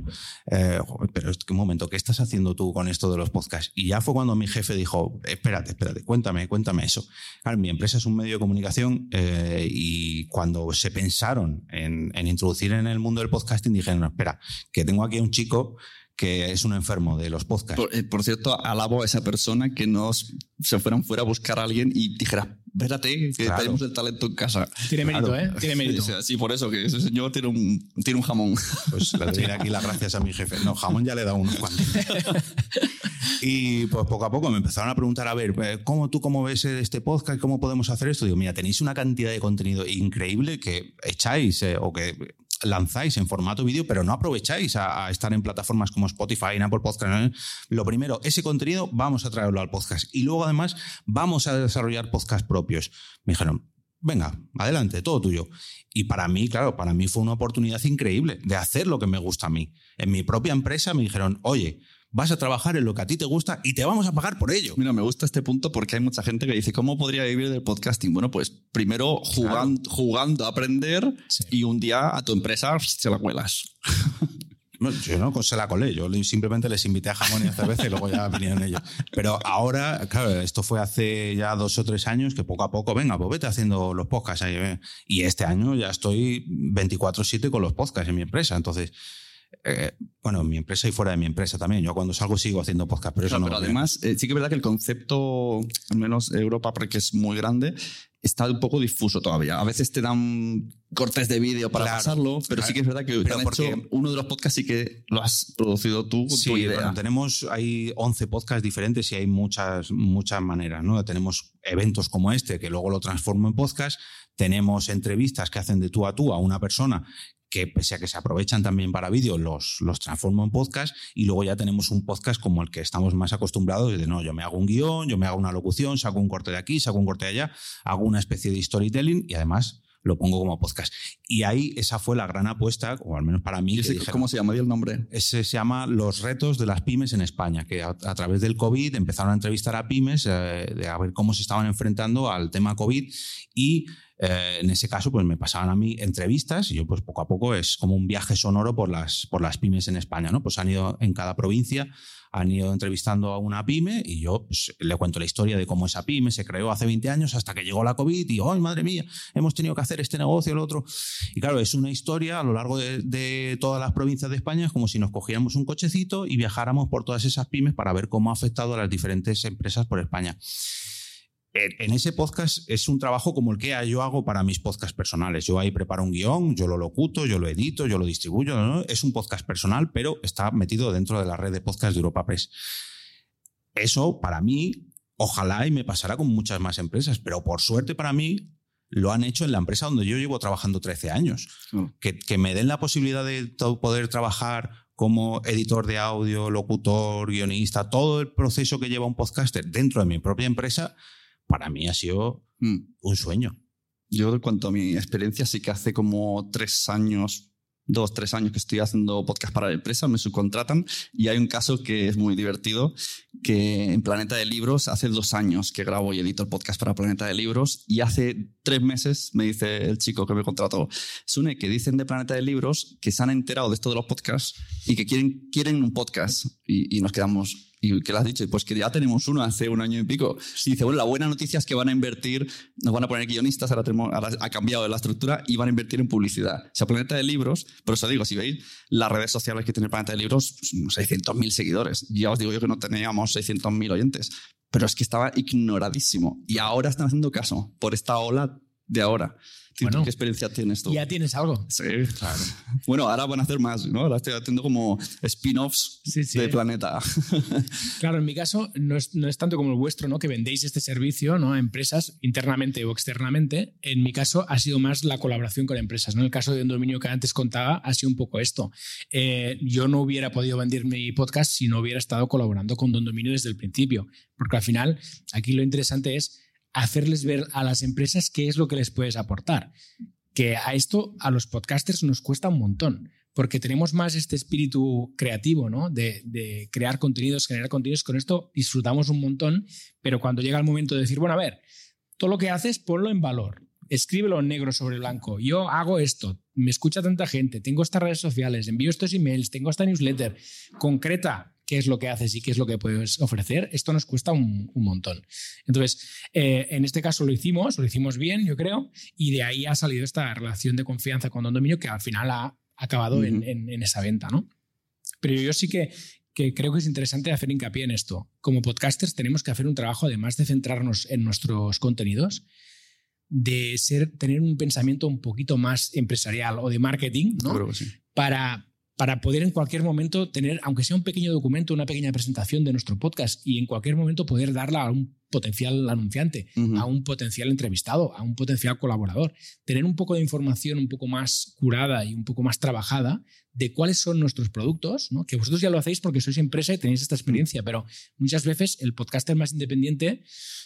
eh, pero es que un momento, ¿qué estás haciendo tú con esto de los podcasts? Y ya fue cuando mi jefe dijo, espérate, espérate, cuéntame, cuéntame eso. Claro, mi empresa es un medio de comunicación eh, y cuando se pensaron en, en introducir en el mundo del podcasting, dijeron, no, espera, que tengo aquí a un chico que es un enfermo de los podcasts. Por, eh, por cierto, alabo a esa persona que no se fueran fuera a buscar a alguien y dijera, espérate, que Claro. tenemos el talento en casa. Tiene mérito, Claro. ¿eh? <laughs> Tiene mérito. Sí, sí, por eso, que ese señor tiene un, tiene un jamón. <laughs> Pues le doy aquí las gracias a mi jefe. No, jamón ya le he dado unos cuantos. <laughs> Y pues poco a poco me empezaron a preguntar, a ver, eh, ¿cómo tú cómo ves este podcast? ¿Cómo podemos hacer esto? Digo, mira, tenéis una cantidad de contenido increíble que echáis eh, o que lanzáis en formato vídeo, pero no aprovecháis a, estar en plataformas como Spotify, en Apple Podcast. Lo primero, ese contenido vamos a traerlo al podcast. Y luego además vamos a desarrollar podcasts propios. Me dijeron, venga, adelante, todo tuyo. Y para mí, claro, para mí fue una oportunidad increíble de hacer lo que me gusta a mí. En mi propia empresa me dijeron, oye, vas a trabajar en lo que a ti te gusta y te vamos a pagar por ello. Mira, me gusta este punto porque hay mucha gente que dice, ¿cómo podría vivir del podcasting? Bueno, pues primero jugando, jugando a aprender y un día a tu empresa se la cuelas. <laughs> Yo no se la colé, yo simplemente les invité a jamón y a cerveza y luego ya <laughs> vinieron ellos. Pero ahora, claro, esto fue hace ya dos o tres años que poco a poco, venga, pues vete haciendo los podcasts ahí. Y este año ya estoy 24-7 con los podcasts en mi empresa. Entonces, eh, bueno, en mi empresa y fuera de mi empresa también. Yo cuando salgo sigo haciendo podcast, pero eso no. Pero además, eh, sí que es verdad que el concepto, al menos Europa, porque es muy grande, está un poco difuso todavía. A veces te dan cortes de vídeo para pasarlo, pero sí que es verdad que uno de los podcasts sí que lo has producido tú con tu idea. tenemos, hay 11 podcasts diferentes y hay muchas, muchas maneras. ¿no? Tenemos eventos como este que luego lo transformo en podcast. Tenemos entrevistas que hacen de tú a tú a una persona que pese a que se aprovechan también para vídeo, los, los transformo en podcast y luego ya tenemos un podcast como el que estamos más acostumbrados de no, yo me hago un guion, yo me hago una locución, saco un corte de aquí, saco un corte de allá, hago una especie de storytelling y además lo pongo como podcast. Y ahí esa fue la gran apuesta, o al menos para mí. ¿Cómo se llama el nombre? Ese se llama Los retos de las pymes en España, que a, través del COVID empezaron a entrevistar a pymes, eh, de a ver cómo se estaban enfrentando al tema COVID y eh, en ese caso, pues me pasaban a mí entrevistas y yo, pues poco a poco es como un viaje sonoro por las, por las pymes en España, ¿no? Pues han ido en cada provincia, han ido entrevistando a una pyme y yo pues, le cuento la historia de cómo esa pyme se creó hace 20 años hasta que llegó la COVID y, ¡ay, madre mía! Hemos tenido que hacer este negocio, el otro. Y claro, es una historia a lo largo de, de todas las provincias de España, es como si nos cogiéramos un cochecito y viajáramos por todas esas pymes para ver cómo ha afectado a las diferentes empresas por España en ese podcast es un trabajo como el que yo hago para mis podcasts personales. Yo ahí preparo un guion, yo lo locuto, yo lo edito, yo lo distribuyo. Es un podcast personal, pero está metido dentro de la red de podcasts de Europa Press. Eso, para mí, ojalá y me pasará con muchas más empresas, pero por suerte para mí, lo han hecho en la empresa donde yo llevo trabajando 13 años. Que, que me den la posibilidad de poder trabajar como editor de audio, locutor, guionista, todo el proceso que lleva un podcaster dentro de mi propia empresa, para mí ha sido mm. un sueño. Yo, en cuanto a mi experiencia, sí que hace como tres años, dos, tres años que estoy haciendo podcast para la empresa, me subcontratan y hay un caso que es muy divertido, que en Planeta de Libros, hace dos años que grabo y edito el podcast para Planeta de Libros y hace tres meses me dice el chico que me contrató, Sune, que dicen de Planeta de Libros que se han enterado de esto de los podcasts y que quieren, quieren un podcast y, y nos quedamos, ¿Y qué le has dicho? Pues que ya tenemos uno hace un año y pico. Y dice, bueno, la buena noticia es que van a invertir, nos van a poner guionistas, ahora, tenemos, ha cambiado la estructura y van a invertir en publicidad. O sea, Planeta de Libros, por eso digo, si veis las redes sociales que tiene Planeta de Libros, 600.000 pues, seguidores. Ya os digo yo que no teníamos 600.000 oyentes, pero es que estaba ignoradísimo. Y ahora están haciendo caso por esta ola de ahora. Bueno, ¿Qué experiencia tienes tú? Ya tienes algo. Sí, claro. Bueno, ahora van a hacer más, ¿no? Ahora estoy haciendo como spin-offs de Planeta. <laughs> Claro, en mi caso no es, no es, tanto como el vuestro, ¿no? Que vendéis este servicio ¿no? a empresas internamente o externamente. En mi caso ha sido más la colaboración con empresas, ¿no? En el caso de un dominio que antes contaba ha sido un poco esto. Eh, yo no hubiera podido vender mi podcast si no hubiera estado colaborando con Don Dominio desde el principio, porque al final aquí lo interesante es hacerles ver a las empresas qué es lo que les puedes aportar. Que a esto, a los podcasters nos cuesta un montón, porque tenemos más este espíritu creativo, ¿no? De, crear contenidos, generar contenidos. Con esto disfrutamos un montón, pero cuando llega el momento de decir, bueno, a ver, todo lo que haces, ponlo en valor. Escríbelo en negro sobre blanco. Yo hago esto, me escucha tanta gente, tengo estas redes sociales, envío estos emails, tengo esta newsletter. Concreta, qué es lo que haces y qué es lo que puedes ofrecer, esto nos cuesta un, montón. Entonces, eh, en este caso lo hicimos, lo hicimos bien, yo creo, y de ahí ha salido esta relación de confianza con Don Dominio que al final ha acabado en, esa venta, ¿no? Pero yo sí que, que creo que es interesante hacer hincapié en esto. Como podcasters tenemos que hacer un trabajo, además de centrarnos en nuestros contenidos, de ser, tener un pensamiento un poquito más empresarial o de marketing, ¿no? Para, para poder en cualquier momento tener, aunque sea un pequeño documento, una pequeña presentación de nuestro podcast y en cualquier momento poder darla a un potencial anunciante, a un potencial entrevistado, a un potencial colaborador. Tener un poco de información un poco más curada y un poco más trabajada de cuáles son nuestros productos, ¿no? que vosotros ya lo hacéis porque sois empresa y tenéis esta experiencia, pero muchas veces el podcaster más independiente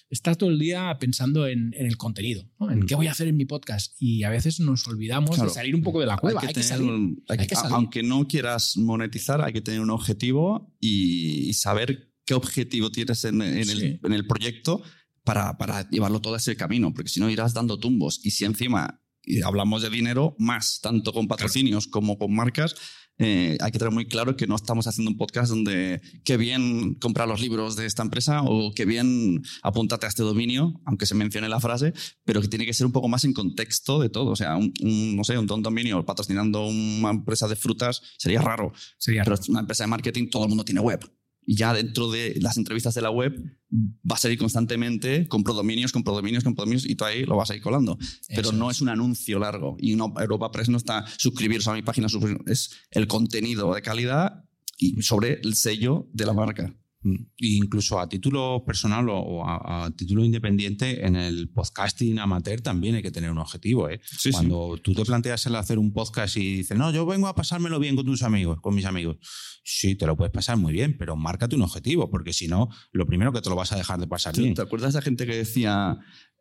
está todo el día pensando en, en el contenido, ¿no? en Mm. qué voy a hacer en mi podcast y a veces nos olvidamos Claro. de salir un poco de la cueva. Hay que, tener- salir. hay hay que- que salir. Aunque no quieras monetizar, hay que tener un objetivo y, y saber qué objetivo tienes en, en Sí. el, en el proyecto para, para llevarlo todo ese camino, porque si no irás dando tumbos. Y si encima y hablamos de dinero, más, tanto con patrocinios como con marcas, eh, hay que tener muy claro que no estamos haciendo un podcast donde qué bien comprar los libros de esta empresa o qué bien apúntate a este dominio, aunque se mencione la frase, pero que tiene que ser un poco más en contexto de todo. O sea, un, un, no sé, un dominio patrocinando una empresa de frutas sería raro, Sería pero es una empresa de marketing, todo el mundo tiene web. Y ya dentro de las entrevistas de la web va a salir constantemente compro dominios, compro dominios, compro dominios y tú ahí lo vas a ir colando. Pero Eso no es. es un anuncio largo. Y no, Europa Press no está suscribiros a mi página, es el contenido de calidad y sobre el sello de la marca. Mm. Incluso a título personal o, a, a título independiente, en el podcasting amateur también hay que tener un objetivo. ¿eh? Sí, Cuando tú te planteas el hacer un podcast y dices, no, yo vengo a pasármelo bien con tus amigos, con mis amigos. Sí, te lo puedes pasar muy bien, pero márcate un objetivo, porque si no, lo primero que te lo vas a dejar de pasar ¿Te, bien. te acuerdas de esa gente que decía,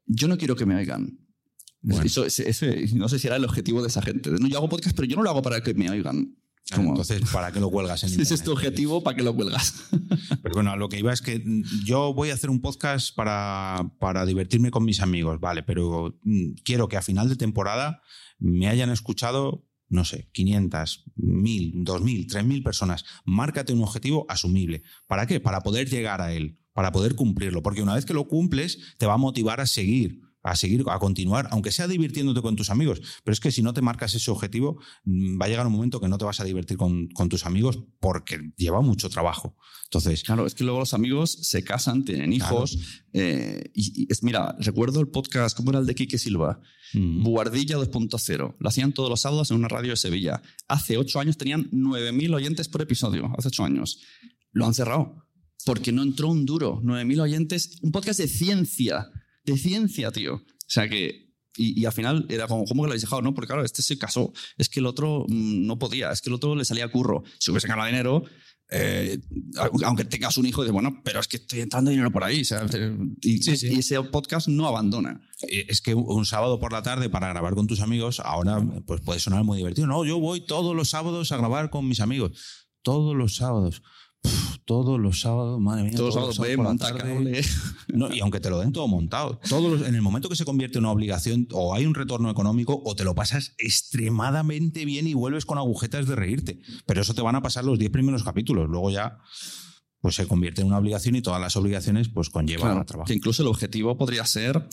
yo no quiero que me oigan? Bueno. Eso, ese- ese- no sé si era el objetivo de esa gente. No, yo hago podcast, pero yo no lo hago para que me oigan. Como, Entonces, ¿para qué lo cuelgas en <laughs> si ese es tu objetivo, ¿para qué lo cuelgas? <laughs> Pero bueno, a lo que iba es que yo voy a hacer un podcast para, para divertirme con mis amigos, vale, pero mm, quiero que a final de temporada me hayan escuchado, no sé, 500, 1000, 2000, 3000 personas. Márcate un objetivo asumible. ¿Para qué? Para poder llegar a él, para poder cumplirlo, porque una vez que lo cumples, te va a motivar a seguir a seguir, a continuar, aunque sea divirtiéndote con tus amigos. Pero es que si no te marcas ese objetivo, mm, va a llegar un momento que no te vas a divertir con, con tus amigos porque lleva mucho trabajo. Entonces, Claro, es que luego los amigos se casan, tienen hijos. eh, y, y es, mira, recuerdo el podcast, ¿cómo era el de Quique Silva? mm, Buardilla 2.0. Lo hacían todos los sábados en una radio de Sevilla. Hace ocho años tenían 9.000 oyentes por episodio. Hace ocho años. Lo han cerrado. Porque no entró un duro. 9.000 oyentes. Un podcast de ciencia. De ciencia, tío. O sea que. Y, y al final era como, ¿cómo que lo habéis dejado? No, porque claro, este se casó. Es que el otro mm, no podía. Es que el otro le salía curro. Si hubiese ganado dinero. eh, aunque tengas un hijo, dices, bueno, pero es que estoy entrando dinero por ahí. y, Sí, sí. y ese podcast no abandona. Eh, Es que un sábado por la tarde para grabar con tus amigos, ahora pues puede sonar muy divertido. No, yo voy todos los sábados a grabar con mis amigos. Todos los sábados. Todos los sábados, madre mía. Todos los sábados, por la tarde. <laughs> No, y aunque te lo den todo montado. Todos los- en el momento que se convierte en una obligación, o hay un retorno económico, o te lo pasas extremadamente bien y vuelves con agujetas de reírte. Pero eso te van a pasar los 10 primeros capítulos. Luego ya pues se convierte en una obligación y todas las obligaciones pues conllevan Claro, trabajo. que incluso el objetivo podría ser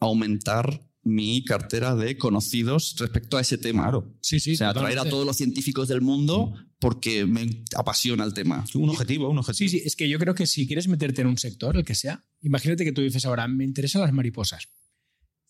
aumentar mi cartera de conocidos respecto a ese tema. Claro. Sí, sí. o sea, atraer a todos los científicos del mundo porque me apasiona el tema. Un objetivo, un objetivo. Sí, sí, es que yo creo que si quieres meterte en un sector, el que sea, imagínate que tú dices ahora, me interesan las mariposas.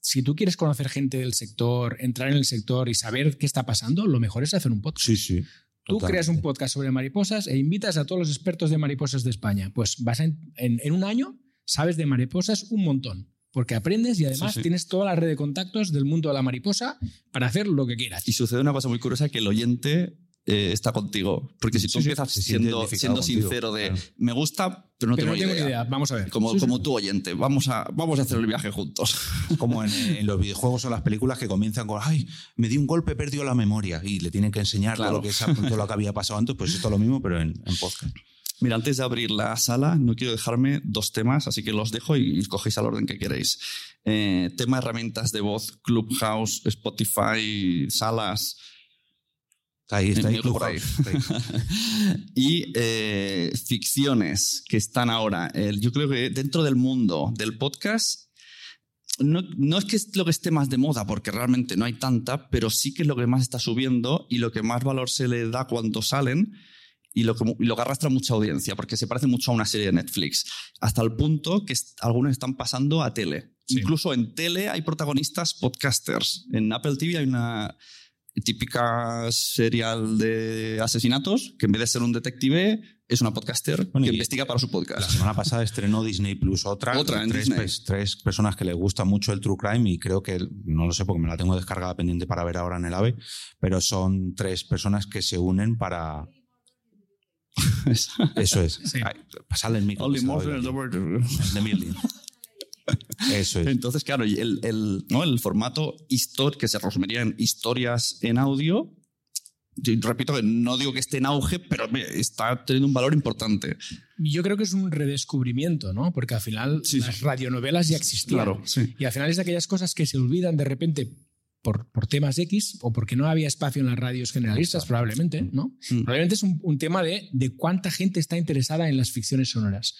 Si tú quieres conocer gente del sector, entrar en el sector y saber qué está pasando, lo mejor es hacer un podcast. Sí, sí. Tú Totalmente. creas un podcast sobre mariposas e invitas a todos los expertos de mariposas de España. Pues vas a en, en- en un año, sabes de mariposas un montón. Porque aprendes y además Sí, sí. tienes toda la red de contactos del mundo de la mariposa para hacer lo que quieras. Y sucede una cosa muy curiosa que el oyente eh, está contigo. Porque si tú Sí, empiezas siendo, siendo contigo, sincero de claro. me gusta, pero no Pero no tengo, tengo ni idea. idea. Vamos a ver. Como, Sí, sí. como tu oyente, vamos a, vamos a hacer el viaje juntos. <laughs> Como en, en los videojuegos o las películas que comienzan con, ay, me di un golpe, perdió la memoria. Y le tienen que enseñar Claro. todo, lo que, todo lo que había pasado antes. Pues esto es lo mismo, pero en, en podcast. Mira, antes de abrir la sala, no quiero dejarme dos temas, así que los dejo y escogéis al orden que queréis. Eh, tema herramientas de voz, Clubhouse, Spotify, salas ahí, está ahí. Por ahí. Clubhouse, está ahí. <laughs> y eh, ficciones que están ahora. El- yo creo que dentro del mundo del podcast, no, no es que es lo que esté más de moda, porque realmente no hay tanta, pero sí que es lo que más está subiendo y lo que más valor se le da cuando salen y lo que, y lo que arrastra mucha audiencia, porque se parece mucho a una serie de Netflix, hasta el punto que algunos están pasando a tele. Sí. Incluso en tele hay protagonistas podcasters. En Apple TV hay una... típica serial de asesinatos, que en vez de ser un detective, es una podcaster Bueno, que investiga para su La podcast. semana pasada estrenó Disney Plus otra. <laughs> Otra en tres, Disney. tres personas que les gusta mucho el True Crime y creo que, no lo sé porque me la tengo descargada pendiente para ver ahora en el AVE, pero son tres personas que se unen para... Eso es. Sí. Ay, pasarle el micro. Only more than the word. The Million. Eso es. Entonces, claro, el, el, ¿no? el formato histor que se resumiría en historias en audio, yo repito que no digo que esté en auge, pero está teniendo un valor importante. Yo creo que es un redescubrimiento, ¿no? Porque al final Sí, las sí. radionovelas ya existían. Claro, sí. Y al final es de aquellas cosas que se olvidan de repente por, por temas X o porque no había espacio en las radios generalistas, probablemente, ¿no? Mm. Probablemente es un, un tema de, de cuánta gente está interesada en las ficciones sonoras.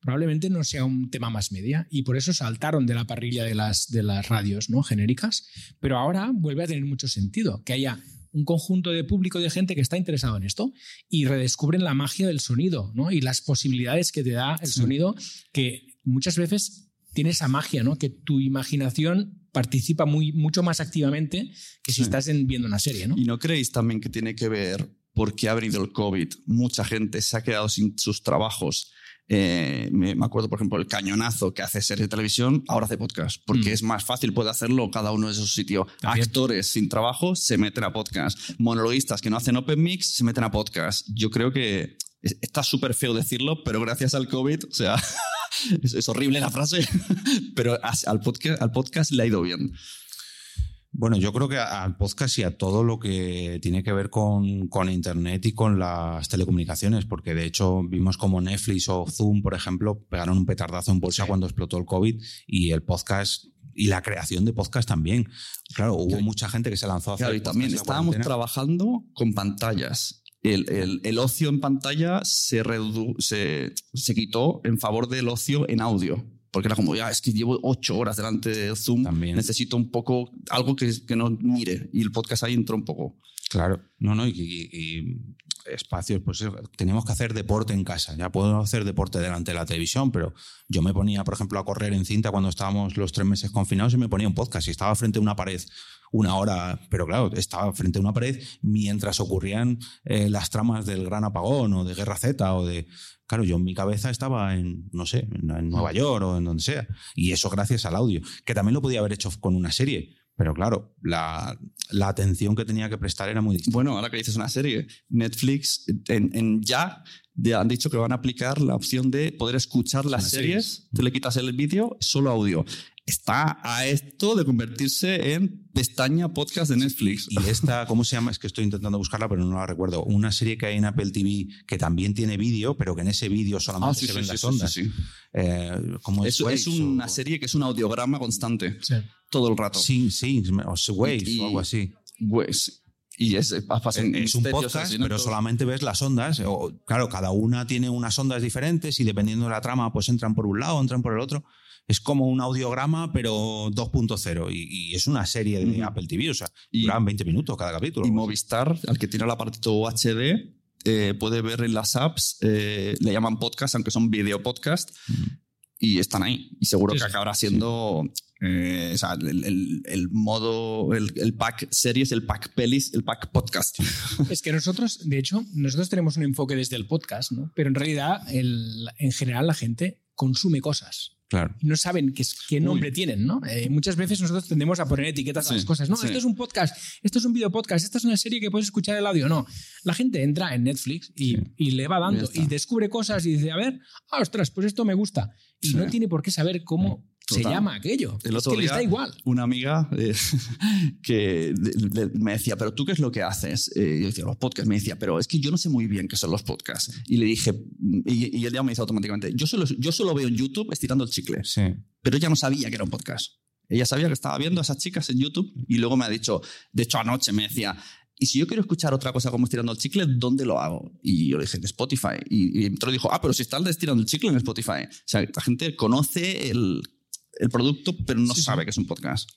Probablemente no sea un tema más media y por eso saltaron de la parrilla de las, de las radios ¿no? genéricas, pero ahora vuelve a tener mucho sentido que haya un conjunto de público de gente que está interesado en esto y redescubren la magia del sonido ¿no? y las posibilidades que te da el Sí. sonido que muchas veces tiene esa magia, ¿no? que tu imaginación participa muy, mucho más activamente que si Sí. estás en- viendo una serie. ¿no? ¿Y no creéis también que tiene que ver porque ha venido el COVID? Mucha gente se ha quedado sin sus trabajos. Eh, me, acuerdo, por ejemplo, el cañonazo que hace serie de televisión, ahora hace podcast, porque Mm. es más fácil, puede hacerlo cada uno de esos sitios. También. Actores sin trabajo se meten a podcast. Monologuistas que no hacen open mix se meten a podcast. Yo creo que está súper feo decirlo, pero gracias al COVID, o sea, <laughs> es, es horrible la frase, <laughs> pero al podcast, al podcast le ha ido bien. Bueno, yo creo que al podcast y a todo lo que tiene que ver con, con Internet y con las telecomunicaciones, porque de hecho vimos como Netflix o Zoom, por ejemplo, pegaron un petardazo en bolsa Sí. cuando explotó el COVID y el podcast y la creación de podcast también. Claro, hubo Claro. mucha gente que se lanzó a hacer Claro, y también estábamos trabajando con pantallas. El, el- el ocio en pantalla se, redu- se, se quitó en favor del ocio en audio. Porque era como, ya, es que llevo ocho horas delante de Zoom, También. necesito un poco, algo que, que no mire. Y el podcast ahí entró un poco. Claro, no, no, y, y- y espacios, pues eso, teníamos que hacer deporte en casa. Ya puedo hacer deporte delante de la televisión, pero yo me ponía, por ejemplo, a correr en cinta cuando estábamos los tres meses confinados y me ponía un podcast y estaba frente a una pared una hora, pero claro, estaba frente a una pared mientras ocurrían eh, las tramas del Gran Apagón o de Guerra Z o de... Claro, yo en mi cabeza estaba en, no sé, en, en Nueva York o en donde sea. Y eso gracias al audio, que también lo podía haber hecho con una serie. Pero claro, la, la atención que tenía que prestar era muy distinta. Bueno, ahora que dices una serie, Netflix en, en ya han dicho que van a aplicar la opción de poder escuchar las Las series, tú le quitas el vídeo, solo audio. Está a esto de convertirse en pestaña podcast de Netflix. Y esta, ¿cómo se llama? Es que estoy intentando buscarla, pero no la recuerdo. Una serie que hay en Apple TV que también tiene vídeo, pero que en ese vídeo solamente Ah, sí, se sí, ven sí, las sí, ondas. sí, sí. Eh, ¿cómo Es, Waves es una o- serie que es un audiograma constante Sí. todo el rato. Sí, sí, o Waves Y- o algo así. Pues, y es, en es un podcast, pero Todo- solamente ves las ondas. O, claro, cada una tiene unas ondas diferentes y dependiendo de la trama, pues entran por un lado, entran por el otro. Es como un audiograma, pero 2.0. Y, y es una serie de. Apple TV. O sea, Y- duran 20 minutos cada capítulo. Y Movistar, al que tiene el aparatito HD, eh, puede ver en las apps, eh, le llaman podcast, aunque son video podcast, y están ahí. Y seguro Sí, que acabará siendo eh, o sea, el, el- el modo, el, el pack series, el pack pelis, el pack podcast. <laughs> Es que nosotros, de hecho, nosotros tenemos un enfoque desde el podcast, ¿no? Pero en realidad, el- en general, la gente consume cosas. Claro. y no saben qué, nombre tienen, ¿no? Eh, muchas veces nosotros tendemos a poner etiquetas a las cosas. No, sí. esto es un podcast, esto es un video podcast, esta es una serie que puedes escuchar el audio. No, la gente entra en Netflix y, Sí. y le va dando y descubre cosas y dice, a ver, ah, ostras, pues esto me gusta. Y no tiene por qué saber cómo se llama aquello. El es otro que les día- da igual. Una amiga eh, <laughs> que de- de- me decía, pero tú qué es lo que haces? Eh, yo decía, los podcasts. Me decía, pero es que yo no sé muy bien qué son los podcasts. Y le dije, y, y ella me dice automáticamente, yo solo, yo solo veo en YouTube estirando el chicle. Sí. pero ella no sabía que era un podcast. Ella sabía que estaba viendo a esas chicas en YouTube y luego me ha dicho, de hecho anoche me decía, y si yo quiero escuchar otra cosa como estirando el chicle, ¿dónde lo hago? Y yo le dije, en Spotify. Y, y entró y dijo, ah, pero si está el de estirando el chicle en Spotify. O sea, la gente conoce el, el producto, pero no Sí, sí. sabe que es un podcast.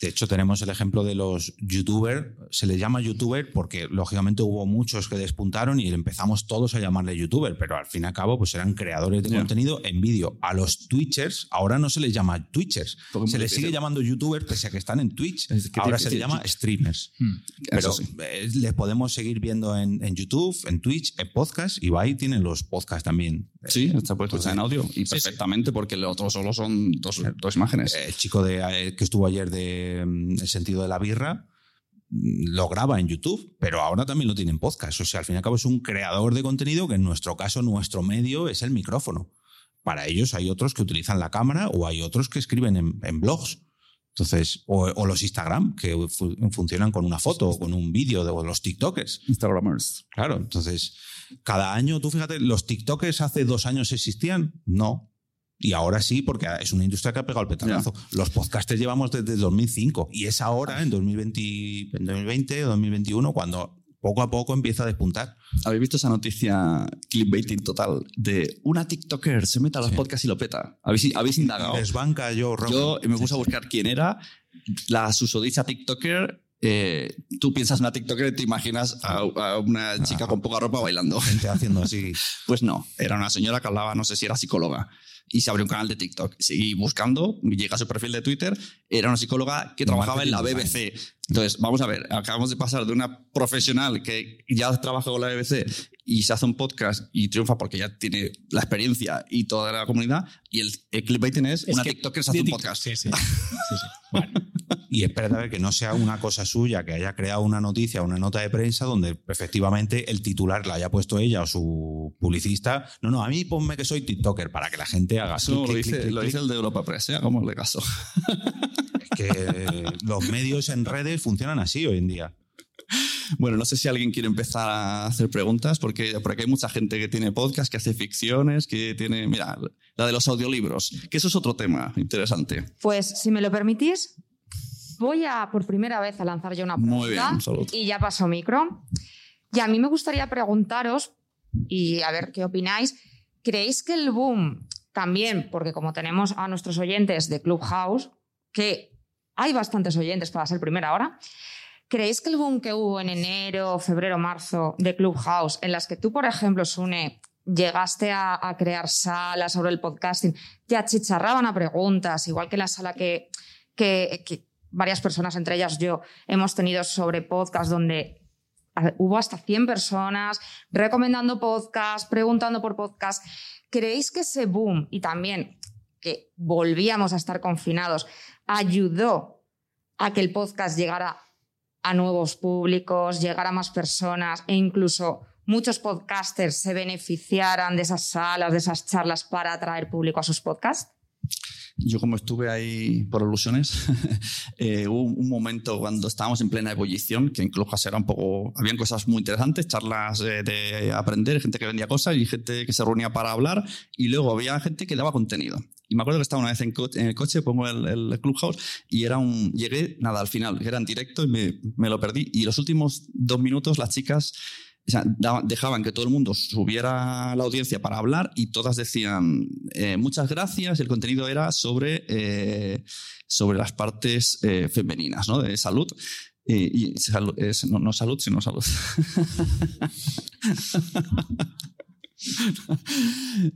De hecho, tenemos el ejemplo de los youtubers. Se les llama youtuber porque, lógicamente, hubo muchos que despuntaron y empezamos todos a llamarle youtuber, pero al fin y al cabo, pues eran creadores de contenido en vídeo. A los twitchers, ahora no se les llama twitchers. Porque Se les sigue llamando youtubers pese a que están en Twitch. Es que ahora se les llama streamers. Hmm. Pero sí. eh, les podemos seguir viendo en, en YouTube, en Twitch, en podcast. Y ahí tienen los podcasts también. Sí, está puesto Pues en audio y sí. perfectamente porque lo otro solo son dos, dos imágenes. El chico de, eh, que estuvo ayer de mm, El sentido de la birra mm, lo graba en YouTube, pero ahora también lo tiene en podcast. O sea, al fin y al cabo es un creador de contenido que en nuestro caso, nuestro medio es el micrófono. Para ellos hay otros que utilizan la cámara o hay otros que escriben en, en blogs. Entonces, o, o los Instagram, que fu- funcionan con una foto o con un vídeo, de- o los TikTokers. Instagramers. Claro, entonces, cada año, tú fíjate, ¿los TikTokers hace dos años existían? No. Y ahora sí, porque es una industria que ha pegado el petardazo. Los podcasters llevamos desde 2005 y es ahora, en 2020, en 2020 o 2021, cuando poco a poco empieza a despuntar. ¿Habéis visto esa noticia clickbaiting total de una TikToker se mete a los Sí. podcasts y lo peta? ¿Habéis, habéis indagado? Desbanca yo, Rogan. Yo me puse a buscar quién era. La susodicha TikToker. Eh, tú piensas en una TikToker y te imaginas a, a una chica con poca ropa bailando. Gente haciendo así. <laughs> Pues no, era una señora que hablaba, no sé si era psicóloga. Y se abrió un canal de TikTok. Seguí buscando, llega a su perfil de Twitter, era una psicóloga que trabajaba en la BBC. Entonces, vamos a ver, acabamos de pasar de una profesional que ya trabaja con la BBC y se hace un podcast y triunfa porque ya tiene la experiencia y toda la comunidad, y el, el clickbaiting es, Es una que- TikToker se hace un TikTok, podcast. Sí, sí. sí. Bueno, Y espérate a ver que no sea una cosa suya, que haya creado una noticia, una nota de prensa donde efectivamente el titular la haya puesto ella o su publicista. No, no, a mí ponme que soy TikToker para que la gente haga clic, lo clic, dice, clic, lo dice el de Europa Press, ¿eh? hagámosle caso. Que los medios en redes funcionan así hoy en día. Bueno, no sé si alguien quiere empezar a hacer preguntas, porque por aquí hay mucha gente que tiene podcast, que hace ficciones, que tiene, mira, la de los audiolibros, que eso es otro tema interesante. Pues si me lo permitís, voy a por primera vez a lanzar yo una pregunta. Muy bien, salud. Y ya paso micro. Y a mí me gustaría preguntaros, y a ver qué opináis, ¿creéis que el boom también, porque como tenemos a nuestros oyentes de Clubhouse, que hay bastantes oyentes para ser primera hora, ¿creéis que el boom que hubo en enero, febrero, marzo de Clubhouse, en las que tú, por ejemplo, Sune, llegaste a, a crear salas sobre el podcasting, te achicharraban a preguntas, igual que la sala que, que, que varias personas, entre ellas yo, hemos tenido sobre podcast donde hubo hasta 100 personas recomendando podcast, preguntando por podcast. ¿Creéis que ese boom y también que volvíamos a estar confinados ayudó a que el podcast llegara a nuevos públicos, llegara a más personas e incluso muchos podcasters se beneficiaran de esas salas, de esas charlas para atraer público a sus podcasts? Yo como estuve ahí por alusiones, <laughs> eh, hubo un momento cuando estábamos en plena ebullición, que incluso era un poco, habían cosas muy interesantes, charlas eh, de aprender, gente que vendía cosas y gente que se reunía para hablar, y luego había gente que daba contenido. Y me acuerdo que estaba una vez en, en el coche, pongo el, el Clubhouse, y era un, llegué, nada, al final, era en directo y me, me lo perdí. Y los últimos dos minutos las chicas o dejaban que todo el mundo subiera a la audiencia para hablar y todas decían eh, muchas gracias. El contenido era sobre, eh, sobre las partes eh, femeninas ¿no? de salud. Y no, no salud, sino salud. <laughs>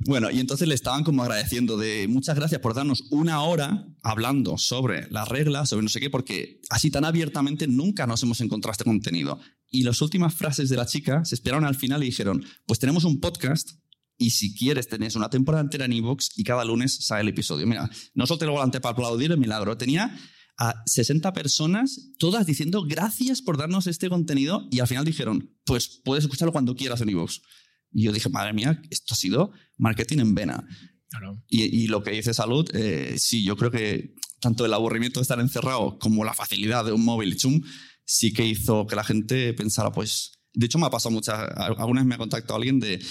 Bueno, y entonces le estaban como agradeciendo de muchas gracias por darnos una hora hablando sobre las reglas, sobre no sé qué, porque así tan abiertamente nunca nos hemos encontrado este contenido. Y las últimas frases de la chica se esperaron al final y dijeron, pues tenemos un podcast y si quieres tenés una temporada entera en iVoox y cada lunes sale el episodio. Mira, no solo te lo volante para aplaudir el milagro, tenía a 60 personas, todas diciendo gracias por darnos este contenido y al final dijeron, pues puedes escucharlo cuando quieras en iVoox. Y yo dije, madre mía, esto ha sido marketing en vena. claro. Y, y lo que dice Salud, eh, sí, yo creo que tanto el aburrimiento de estar encerrado como la facilidad de un móvil chum sí que hizo que la gente pensara, pues, de hecho me ha pasado muchas, algunas me ha contactado alguien de,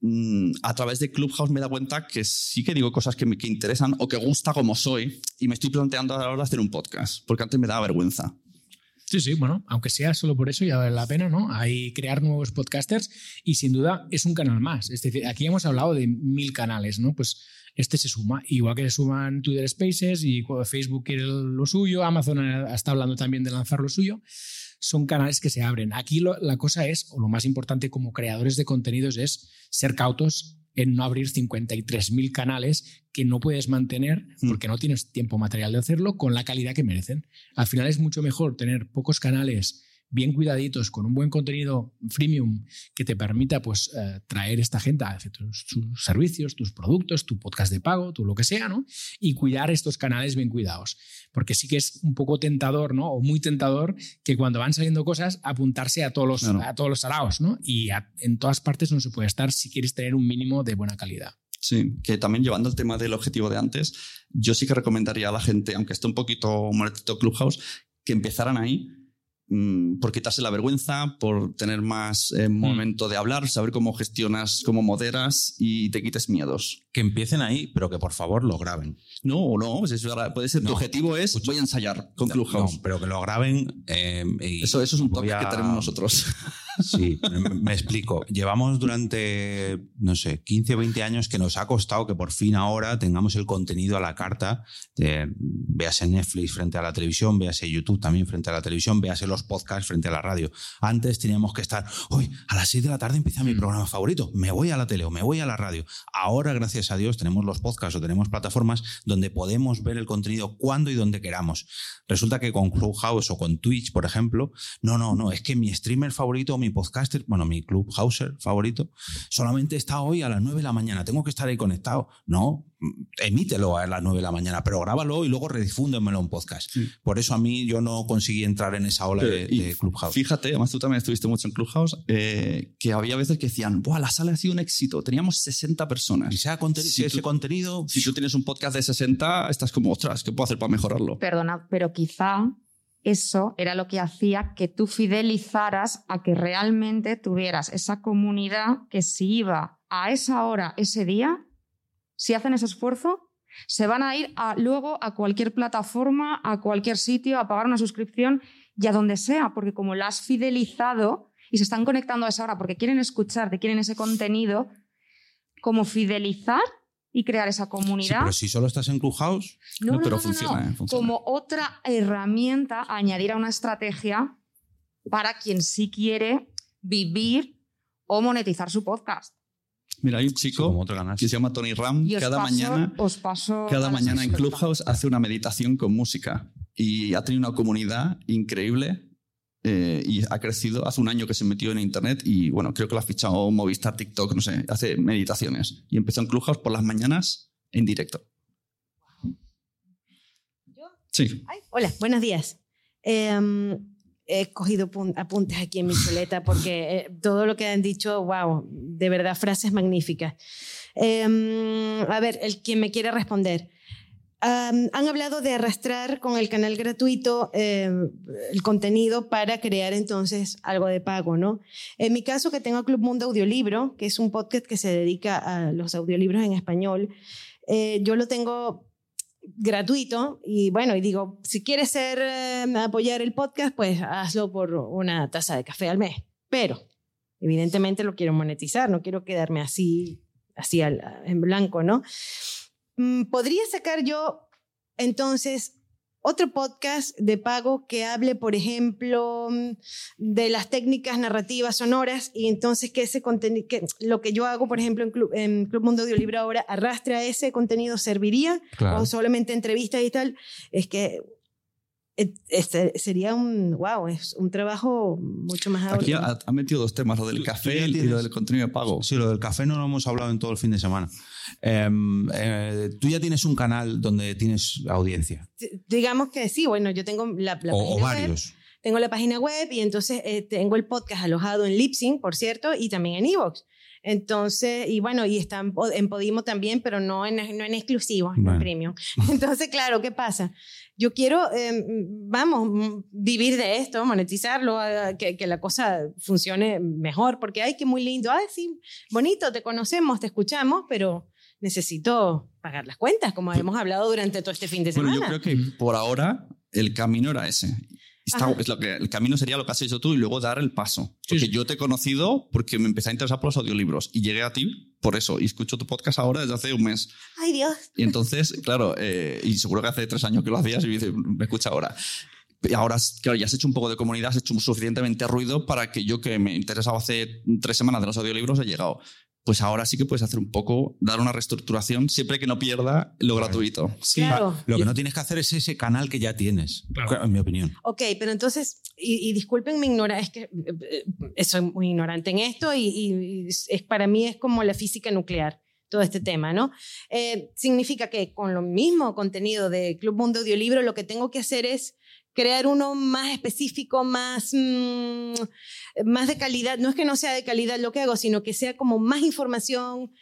mm, a través de Clubhouse me da cuenta que sí que digo cosas que me que interesan o que gusta como soy y me estoy planteando ahora hacer un podcast, porque antes me daba vergüenza. Sí, sí, bueno, aunque sea solo por eso ya vale la pena, ¿no? Hay crear nuevos podcasters y sin duda es un canal más. Es decir, aquí hemos hablado de mil canales, ¿no? Pues este se suma, igual que se suman Twitter Spaces y Facebook quiere lo suyo, Amazon está hablando también de lanzar lo suyo. Son canales que se abren. Aquí la cosa es, o lo más importante como creadores de contenidos es ser cautos en no abrir 53.000 canales que no puedes mantener mm. porque no tienes tiempo material de hacerlo con la calidad que merecen. Al final es mucho mejor tener pocos canales bien cuidaditos, con un buen contenido freemium que te permita pues, eh, traer esta gente a tus, tus, servicios, tus productos, tu podcast de pago, tu lo que sea, ¿no? Y cuidar estos canales bien cuidados. Porque sí que es un poco tentador, ¿no? O muy tentador que cuando van saliendo cosas, apuntarse a todos los, a todos los araos, ¿no? Y en todas partes no se puede estar si quieres tener un mínimo de buena calidad. Sí, que también llevando el tema del objetivo de antes, yo sí que recomendaría a la gente, aunque esté un poquito muertito Clubhouse, que empezaran ahí Mm, por quitarse la vergüenza, por tener más eh, mm. momento de hablar, saber cómo gestionas, cómo moderas y te quites miedos. Que empiecen ahí, pero que por favor lo graben. No, o no, pues eso puede ser tu objetivo es voy a ensayar con Clubhouse. No, pero que lo graben. Eh, eso, eso es un toque que tenemos nosotros. Sí, me explico. Llevamos durante, no sé, 15 o 20 años que nos ha costado que por fin ahora tengamos el contenido a la carta. De, véase Netflix frente a la televisión, véase YouTube también frente a la televisión, véase los podcasts frente a la radio. Antes teníamos que estar, hoy a las 6 de la tarde empieza mi mm. programa favorito, me voy a la tele o me voy a la radio. Ahora, gracias a Dios, tenemos los podcasts o tenemos plataformas donde podemos ver el contenido cuando y donde queramos. Resulta que con Clubhouse o con Twitch, por ejemplo, no, no, no, es que mi streamer favorito mi podcaster, bueno, mi club houser favorito, solamente está hoy a las 9 de la mañana. Tengo que estar ahí conectado. No, emítelo a las 9 de la mañana, pero grábalo y luego redifúndemelo en podcast. Por eso a mí yo no conseguí entrar en esa ola de, de, Clubhouse. Fíjate, además tú también estuviste mucho en Clubhouse, eh, que había veces que decían, Buah, la sala ha sido un éxito, teníamos 60 personas. Y sea si ese contenido... Si tú tienes un podcast de 60, estás como, ostras, ¿qué puedo hacer para mejorarlo? Perdona, pero quizá eso era lo que hacía que tú fidelizaras a que realmente tuvieras esa comunidad que si iba a esa hora, ese día, si hacen ese esfuerzo, se van a ir luego a cualquier plataforma, a cualquier sitio, a pagar una suscripción y a donde sea, porque como la has fidelizado y se están conectando a esa hora porque quieren escucharte, quieren ese contenido, como fidelizar y crear esa comunidad. pero si solo estás en Clubhouse, no, pero funciona, Como otra herramienta añadir a una estrategia para quien sí quiere vivir o monetizar su podcast. Mira, hay un chico que se llama Tony Ram. cada mañana, cada mañana en Clubhouse hace una meditación con música y ha tenido una comunidad increíble eh, y ha crecido. Hace un año que se metió en Internet y bueno, creo que lo ha fichado Movistar, TikTok, no sé, hace meditaciones. Y empezó en Clubhouse por las mañanas en directo. ¿Yo? Sí. hola, buenos días. Em, he cogido apuntes aquí en mi chuleta porque eh, todo lo que han dicho, wow, de verdad, frases magníficas. Em, a ver, el quien me quiere responder han hablado de arrastrar con el canal gratuito em, el contenido para crear entonces algo de pago, ¿no? En mi caso, que tengo Club Mundo Audiolibro, que es un podcast que se dedica a los audiolibros en español, eh, yo lo tengo gratuito y bueno, y digo, si quieres ser, em, apoyar el podcast, pues hazlo por una taza de café al mes. Pero, evidentemente lo quiero monetizar, no quiero quedarme así, así en blanco, ¿no? Mm, podría sacar yo entonces otro podcast de pago que hable, por ejemplo, mm, de las técnicas narrativas sonoras y entonces que ese contenido, que lo que yo hago, por ejemplo, en Club, en Club Mundo Audiolibro ahora, arrastre ese contenido, serviría, o solamente entrevistas y tal, es que este sería un, wow, es un trabajo mucho más Aquí ha, metido dos temas, lo del café y lo del contenido de pago. Sí, lo del café no lo hemos hablado en todo el fin de semana. Em, eh, tú ya tienes un canal donde tienes audiencia. Digamos que sí, bueno, yo tengo la, la o, varios. tengo la página web y entonces eh, tengo el podcast alojado en Lipsync, por cierto, y también en Evox. Entonces, y bueno, y está en Podimo también, pero no en, no en exclusivo, en premium. <laughs> Entonces, claro, ¿qué pasa? Yo quiero, em, vamos, vivir de esto, monetizarlo, que, que, la cosa funcione mejor, porque hay que muy lindo, ay, sí, bonito, te conocemos, te escuchamos, pero necesito pagar las cuentas, como hemos hablado durante todo este fin de semana. Bueno, yo creo que por ahora el camino era ese. Está- es lo que, el camino sería lo que has hecho tú y luego dar el paso. Sí, Porque sí. yo te he conocido porque me empecé a interesar por los audiolibros y llegué a ti por eso. Y escucho tu podcast ahora desde hace un mes. Ay, Dios. Y entonces, claro, eh, y seguro que hace tres años que lo hacías y me dices, me escucha ahora. Y ahora, claro, ya has hecho un poco de comunidad, has hecho suficientemente ruido para que yo, que me interesaba hace tres semanas de los audiolibros, he llegado. Pues ahora sí que puedes hacer un poco, dar una reestructuración siempre que no pierda lo gratuito. Sí, Claro. Lo que no tienes que hacer es ese canal que ya tienes, Claro. en mi opinión. Ok, pero entonces, y, y disculpen mi ignorancia, es que eh, eh, soy muy ignorante en esto y, y es, para mí es como la física nuclear, todo este tema, ¿no? Eh, significa que con lo mismo contenido de Club Mundo Audiolibro, lo que tengo que hacer es crear uno más específico, más, mm, más de calidad. No es que no sea de calidad lo que hago, sino que sea como más información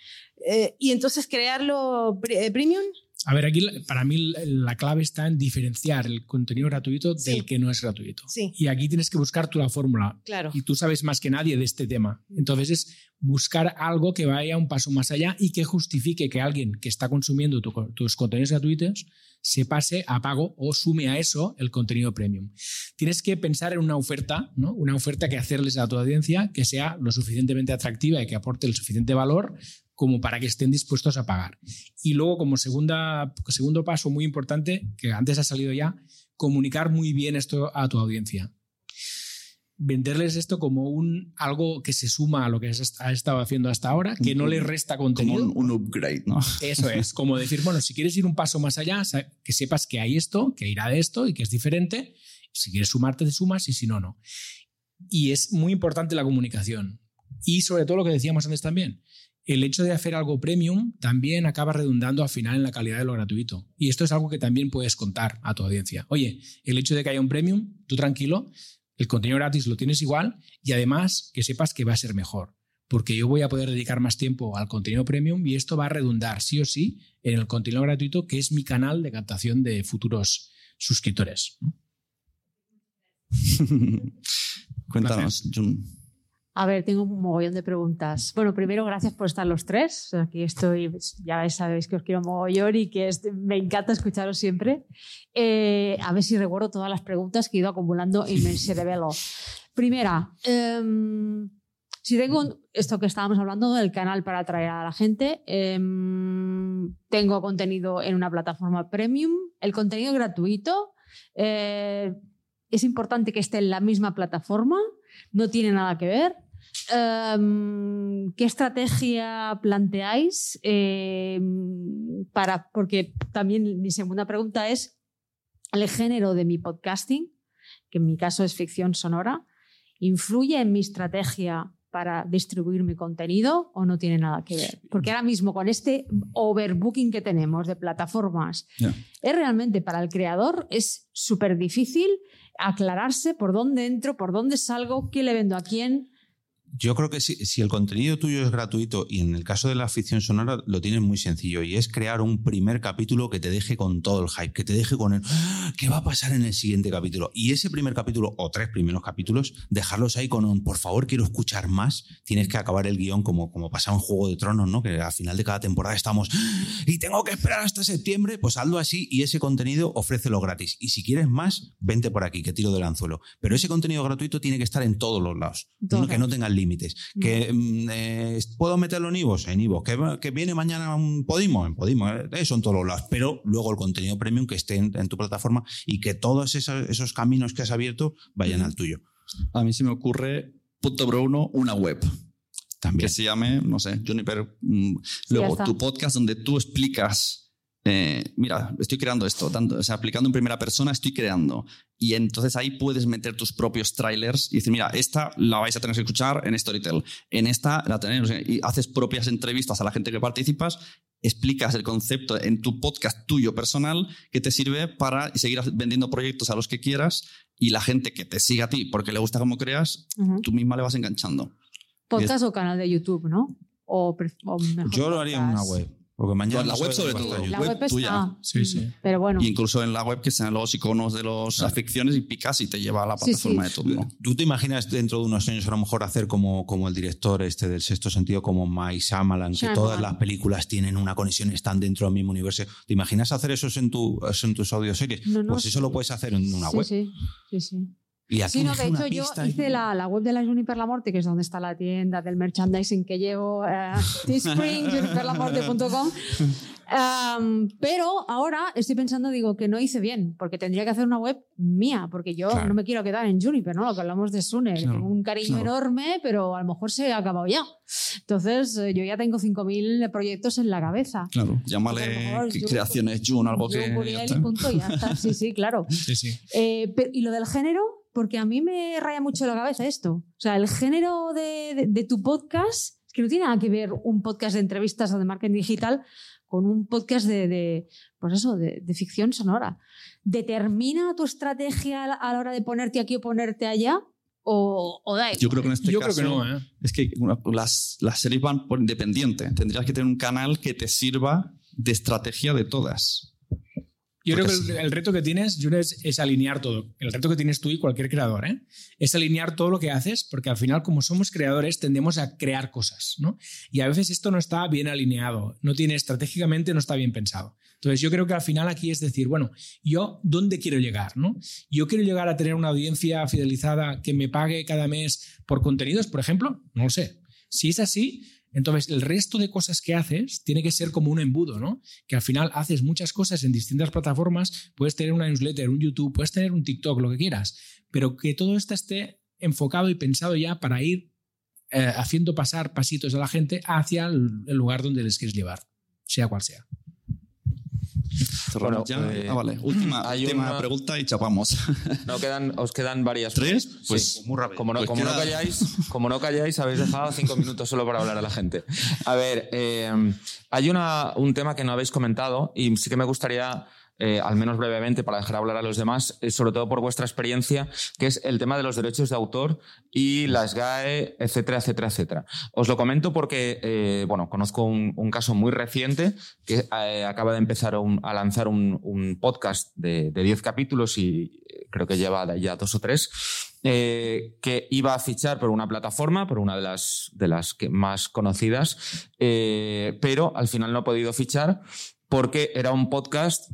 eh, y entonces crearlo pre- eh, premium. A ver, aquí para mí la- la clave está en diferenciar el contenido gratuito Sí. del que no es gratuito. Sí. Y aquí tienes que buscar tú la fórmula. Claro. Y tú sabes más que nadie de este tema. Entonces es buscar algo que vaya un paso más allá y que justifique que alguien que está consumiendo tu tus contenidos gratuitos se pase a pago o sume a eso el contenido premium. Tienes que pensar en una oferta, ¿no? Una oferta que hacerles a tu audiencia que sea lo suficientemente atractiva y que aporte el suficiente valor como para que estén dispuestos a pagar. Y luego, como segunda, segundo paso muy importante, que antes ha salido ya, comunicar muy bien esto a tu audiencia. Venderles esto como un, algo que se suma a lo que has ha estado haciendo hasta ahora, que no le resta Como contenido. un, un upgrade, ¿no? Eso es, como decir, bueno, si quieres ir un paso más allá, que sepas que hay esto, que irá de esto y que es diferente. Si quieres sumarte, te sumas y si no, no. Y es muy importante la comunicación. Y sobre todo lo que decíamos antes también, el hecho de hacer algo premium también acaba redundando al final en la calidad de lo gratuito. Y esto es algo que también puedes contar a tu audiencia. Oye, el hecho de que haya un premium, tú tranquilo, el contenido gratis lo tienes igual y además que sepas que va a ser mejor. Porque yo voy a poder dedicar más tiempo al contenido premium y esto va a redundar sí o sí en el contenido gratuito, que es mi canal de captación de futuros suscriptores. ¿no? <laughs> Cuéntanos, Jun. A ver, tengo un mogollón de preguntas. Bueno, primero, gracias por estar los tres. Aquí estoy, ya sabéis que os quiero mogollón y que es- me encanta escucharos siempre. Eh, a ver si recuerdo todas las preguntas que he ido acumulando en mi <laughs> cerebelo. Primera, em, si tengo esto que estábamos hablando del canal para atraer a la gente, em, tengo contenido en una plataforma premium, el contenido gratuito. eh, es importante que esté en la misma plataforma, no tiene nada que ver. Em, ¿Qué estrategia planteáis? em, para, porque también mi segunda pregunta es el género de mi podcasting, que en mi caso es ficción sonora, ¿influye en mi estrategia para distribuir mi contenido o no tiene nada que ver? Porque ahora mismo con este overbooking que tenemos de plataformas, es realmente para el creador es súper difícil aclararse por dónde entro, por dónde salgo, qué le vendo a quién. Yo creo que si, si el contenido tuyo es gratuito y en el caso de la ficción sonora lo tienes muy sencillo y es crear un primer capítulo que te deje con todo el hype, que te deje con el "Ah, ¿qué va a pasar en el siguiente capítulo? Y ese primer capítulo o tres primeros capítulos, dejarlos ahí con un por favor quiero escuchar más. Tienes que acabar el guion como, como pasaba en Juego de Tronos, ¿no? Que al final de cada temporada estamos "Ah, y tengo que esperar hasta septiembre, pues hazlo así y ese contenido ofrécelo gratis. Y si quieres más, vente por aquí, que tiro del anzuelo. Pero ese contenido gratuito tiene que estar en todos los lados. Que no lados. tengan límites. Que mm, eh, puedo meterlo en Ivos, en Ivos. Que, viene mañana un Podimo, en Podimo. eh, Eso en todos los lados. Pero luego el contenido premium que esté en, en tu plataforma y que todos esos, esos caminos que has abierto vayan al tuyo. A mí se me ocurre, punto número uno, una web. También. que se llame, no sé, Juniper. mm, luego, tu podcast donde tú explicas, eh, mira, estoy creando esto, tanto, o sea, aplicando en primera persona, estoy creando. Y entonces ahí puedes meter tus propios trailers y decir, mira, esta la vais a tener que escuchar en Storytel, en esta la sea, y haces propias entrevistas a la gente que participas, explicas el concepto en tu podcast tuyo personal que te sirve para seguir vendiendo proyectos a los que quieras y la gente que te siga a ti porque le gusta cómo creas, tú misma le vas enganchando. Podcast o canal de YouTube, ¿no? O, o mejor Yo lo haría en una web. Porque mañana La no web sobre todo. La web, tuya. está. Sí, sí. Pero bueno. Y incluso en la web que sean los iconos de las aficiones y picas y te lleva a la Sí, sí. plataforma de turno. ¿Tú te imaginas dentro de unos años a lo mejor hacer como, como el director este del sexto sentido, como Mike Shyamalan, que todas las películas tienen una conexión, están dentro del mismo universo? ¿Te imaginas hacer eso en, tu, en tus audioseries? No, no, pues eso lo puedes hacer en una sí, web. sí, sí, sí. Y aquí Sí, no, de hecho yo y- hice la, la web de la Juniper La Morte, que es donde está la tienda del merchandising que llevo, eh, <laughs> Teespring, juniperlamorte.com. Am, pero ahora estoy pensando, digo, que no hice bien, porque tendría que hacer una web mía, porque yo Claro. no me quiero quedar en Juniper, ¿no? Lo que hablamos de Sune, tengo un cariño enorme, pero a lo mejor se ha acabado ya. Entonces, eh, yo ya tengo 5.000 proyectos en la cabeza. Claro, llámale creaciones June, algo que. Muriel ya y está. punto, ya está. Sí, sí, claro. <laughs> Sí, sí. Eh, pero- y lo del género, porque a mí me raya mucho la cabeza esto. O sea, el género de, de- de tu podcast es que no tiene nada que ver un podcast de entrevistas o de marketing digital con un podcast de, de, pues eso, de, de ficción sonora. ¿Determina tu estrategia a la- hora de ponerte aquí o ponerte allá? ¿O, o da igual? Yo creo que en este Yo caso. creo que no, ¿eh? Es que una- las, las series van por independiente. Tendrías que tener un canal que te sirva de estrategia de todas. Yo creo que el, el reto que tienes, Jun, es, es alinear todo. El reto que tienes tú y cualquier creador, ¿eh? Es alinear todo lo que haces, porque al final, como somos creadores, tendemos a crear cosas, ¿no? Y a veces esto no está bien alineado, no tiene estratégicamente, no está bien pensado. Entonces, yo creo que al final aquí es decir, bueno, yo, ¿dónde quiero llegar, no? Yo quiero llegar a tener una audiencia fidelizada que me pague cada mes por contenidos, por ejemplo, no lo sé. Si es así, entonces el resto de cosas que haces tiene que ser como un embudo, ¿no? Que al final haces muchas cosas en distintas plataformas, puedes tener una newsletter, un YouTube, puedes tener un TikTok, lo que quieras, pero que todo esto esté enfocado y pensado ya para ir eh, haciendo pasar pasitos a la gente hacia el, el lugar donde les quieres llevar, sea cual sea. Cerramos Bueno, ya. eh, ah, vale. Última, hay última una- pregunta y chapamos. <laughs> No quedan, os quedan varias. ¿Tres? Sí. Pues muy rápido. Como no, Pues como, no queda- calláis, como no calláis, habéis dejado cinco minutos solo para hablar a la gente. A ver, eh, hay una, un tema que no habéis comentado y sí que me gustaría, eh, al menos brevemente, para dejar hablar a los demás, eh, sobre todo por vuestra experiencia, que es el tema de los derechos de autor y las GAE, etcétera, etcétera, etcétera. Os lo comento porque, eh, bueno, conozco un, caso muy reciente que acaba de empezar a lanzar un, podcast de de 10 capítulos y creo que lleva ya dos o tres que iba a fichar por una plataforma, por una de las, de las que más conocidas, pero al final no ha podido fichar porque era un podcast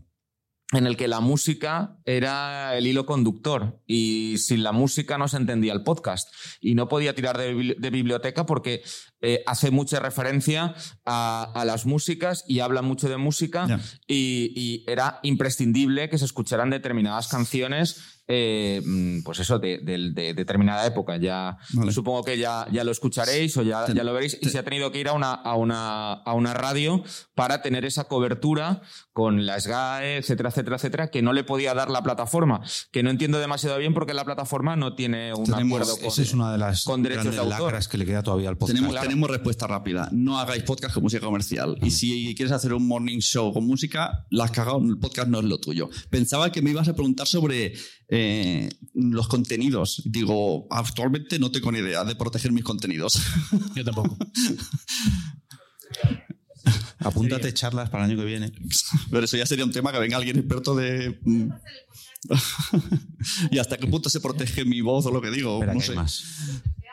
en el que la música era el hilo conductor y sin la música no se entendía el podcast y no podía tirar de, bibli- de biblioteca porque eh, hace mucha referencia a, a las músicas y habla mucho de música y, y era imprescindible que se escucharan determinadas canciones, eh, pues eso, de, de- de determinada época. Ya Vale. supongo que ya, ya lo escucharéis o ya, Te- ya lo veréis. Y se ha tenido que ir a una, a, una, a una radio para tener esa cobertura con la SGAE, etcétera, etcétera, etcétera, que no le podía dar la plataforma. Que no entiendo demasiado bien porque la plataforma no tiene un Tenemos- acuerdo con. Esa es una de las con derechos de autor. lacras que le queda todavía al podcast. Tenemos, claro. tenemos respuesta rápida. No hagáis podcast con música comercial. Y si quieres hacer un morning show con música, la has cagado, el podcast no es lo tuyo. Pensaba que me ibas a preguntar sobre eh, los contenidos. Digo, actualmente no tengo ni idea de proteger mis contenidos. Yo tampoco. <laughs> <laughs> Apúntate charlas para el año que viene. <laughs> Pero eso ya sería un tema que venga alguien experto de... mm. <laughs> ¿Y hasta qué punto se protege mi voz o lo que digo? Espera, no que hay sé. más.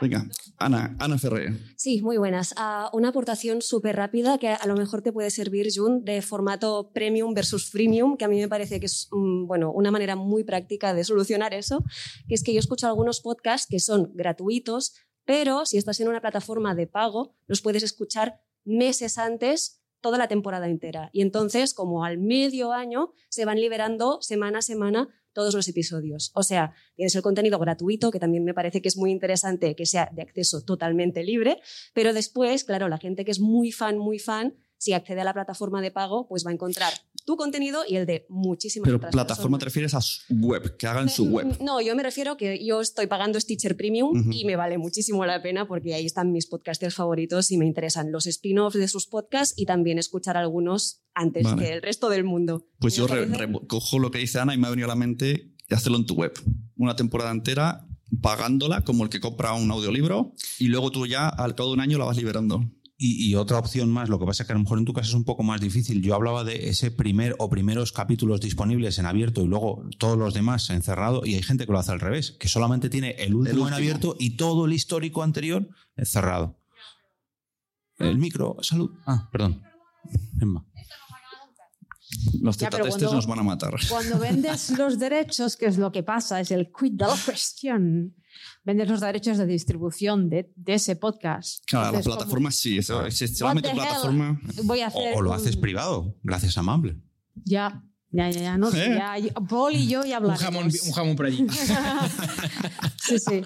Venga, Ana, Ana Ferrer. Sí, muy buenas. Ah, una aportación súper rápida que a lo mejor te puede servir, Jun, de formato premium versus freemium, que a mí me parece que es mm, bueno, una manera muy práctica de solucionar eso, que es que yo escucho algunos podcasts que son gratuitos, pero si estás en una plataforma de pago, los puedes escuchar meses antes toda la temporada entera. Y entonces, como al medio año, se van liberando semana a semana todos los episodios. O sea, tienes el contenido gratuito, que también me parece que es muy interesante que sea de acceso totalmente libre, pero después, claro, la gente que es muy fan, muy fan, si accede a la plataforma de pago, pues va a encontrar tu contenido y el de muchísimas Pero otras plataforma te refieres a su web, que hagan su web. No, yo me refiero que yo estoy pagando Stitcher Premium y me vale muchísimo la pena porque ahí están mis podcasters favoritos y me interesan los spin-offs de sus podcasts y también escuchar algunos antes Vale. que el resto del mundo. Pues ¿Me yo re- parece? re- cojo lo que dice Ana y me ha venido a la mente hacerlo en tu web. Una temporada entera pagándola como el que compra un audiolibro y luego tú ya al cabo de un año la vas liberando. Y, y otra opción más, lo que pasa es que a lo mejor en tu caso es un poco más difícil. Yo hablaba de ese primer o primeros capítulos disponibles en abierto y luego todos los demás en cerrado y hay gente que lo hace al revés, que solamente tiene el último, en último. abierto y todo el histórico anterior en cerrado. El micro, salud. Ah, perdón. Emma. Los tetatestes nos van a matar. Cuando vendes los derechos, que es lo que pasa, es el quid de la cuestión. Vendes los derechos de distribución de, de ese podcast. Claro, la Entonces, como, plataforma sí. Eso, si solamente plataforma. Voy a hacer O, o lo un- haces privado, gracias a Mumble. Ya, ya, ya, ya, no sé, ¿Eh? ya, Paul y yo ya Un hablamos. jamón, un jamón por allí. <laughs> <laughs> Sí, sí.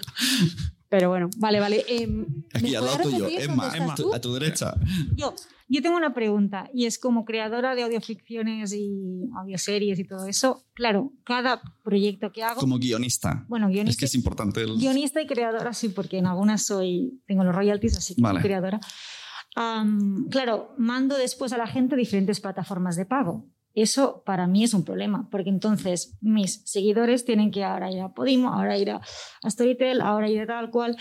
Pero bueno, vale, vale. Eh, ¿me Aquí al lado tuyo, Emma, Emma, tú? a tu derecha. Yo, yo tengo una pregunta y es como creadora de audioficciones y audioseries y todo eso, claro, cada proyecto que hago, Como guionista. bueno, Es guionista, que es importante el. guionista y creadora sí, porque en algunas soy, tengo los royalties, así que Vale. soy creadora. Am, claro, mando después a la gente diferentes plataformas de pago. Eso para mí es un problema, porque entonces mis seguidores tienen que ahora ir a Podimo, ahora ir a, a Storytel, ahora ir a tal cual.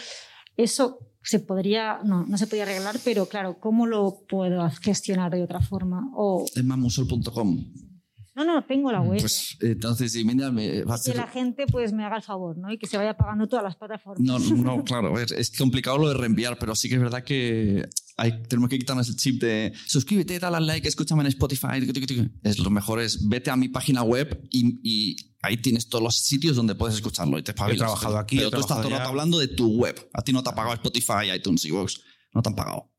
Eso se podría, no, no se podría arreglar, pero claro, ¿cómo lo puedo gestionar de otra forma? O, Emmamusol.com. no, no, tengo la web. Pues entonces, y mira, me va a que ser- la gente pues me haga el favor, ¿no? Y que se vaya pagando todas las plataformas. No, no, claro, es complicado lo de reenviar, pero sí que es verdad que hay, tenemos que quitarnos el chip de suscríbete, dale al like, escúchame en Spotify. Es lo mejor es vete a mi página web y, y ahí tienes todos los sitios donde puedes escucharlo y te espabilas. trabajado Pero- aquí, pero he tú estás todo el rato hablando de tu web. A ti no te ha pagado Spotify, iTunes, iVoox. No te han pagado.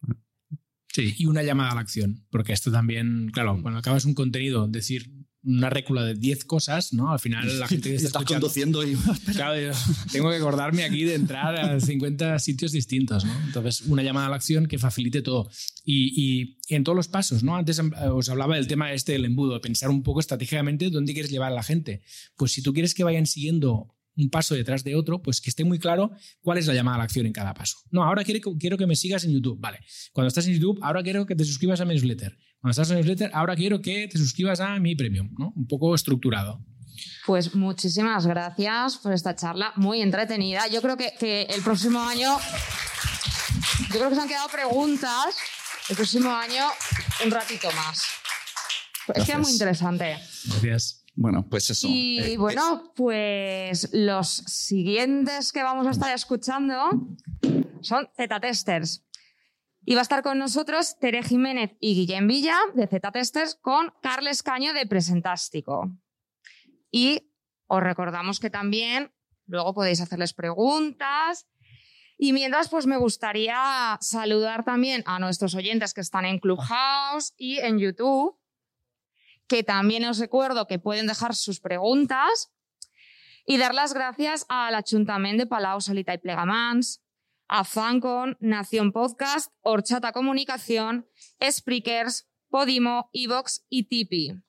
Sí, y una llamada a la acción, porque esto también, claro, cuando acabas un contenido, decir una récula de 10 cosas, ¿no? Al final la <laughs> gente que está escuchando... conduciendo y <laughs> Claro, tengo que acordarme aquí de entrar a 50 sitios distintos, ¿no? Entonces, una llamada a la acción que facilite todo. Y, y en todos los pasos, ¿no? Antes eh, os hablaba del tema este del embudo, de pensar un poco estratégicamente dónde quieres llevar a la gente. Pues si tú quieres que vayan siguiendo un paso detrás de otro, pues que esté muy claro cuál es la llamada a la acción en cada paso. No, ahora quiero que me sigas en YouTube. Vale. Cuando estás en YouTube, ahora quiero que te suscribas a mi newsletter. Cuando estás en mi newsletter, ahora quiero que te suscribas a mi premium, ¿no? Un poco estructurado. Pues muchísimas gracias por esta charla, muy entretenida. Yo creo que, que el próximo año, yo creo que se han quedado preguntas. El próximo año, un ratito más. Es que era muy interesante. Gracias. Bueno, pues eso. Y Eh, bueno, pues los siguientes que vamos a estar escuchando son Z-Testers. Y va a estar con nosotros Tere Jiménez y Guillem Villa de Z-Testers con Carles Caño de Presentástico. Y os recordamos que también luego podéis hacerles preguntas. Y mientras, pues me gustaría saludar también a nuestros oyentes que están en Clubhouse y en YouTube que también os recuerdo que pueden dejar sus preguntas y dar las gracias al Ayuntamiento de Palau, Solita y Plegamans, a Fancon, Nación Podcast, Horchata Comunicación, Spreakers, Podimo, Evox y Tipi.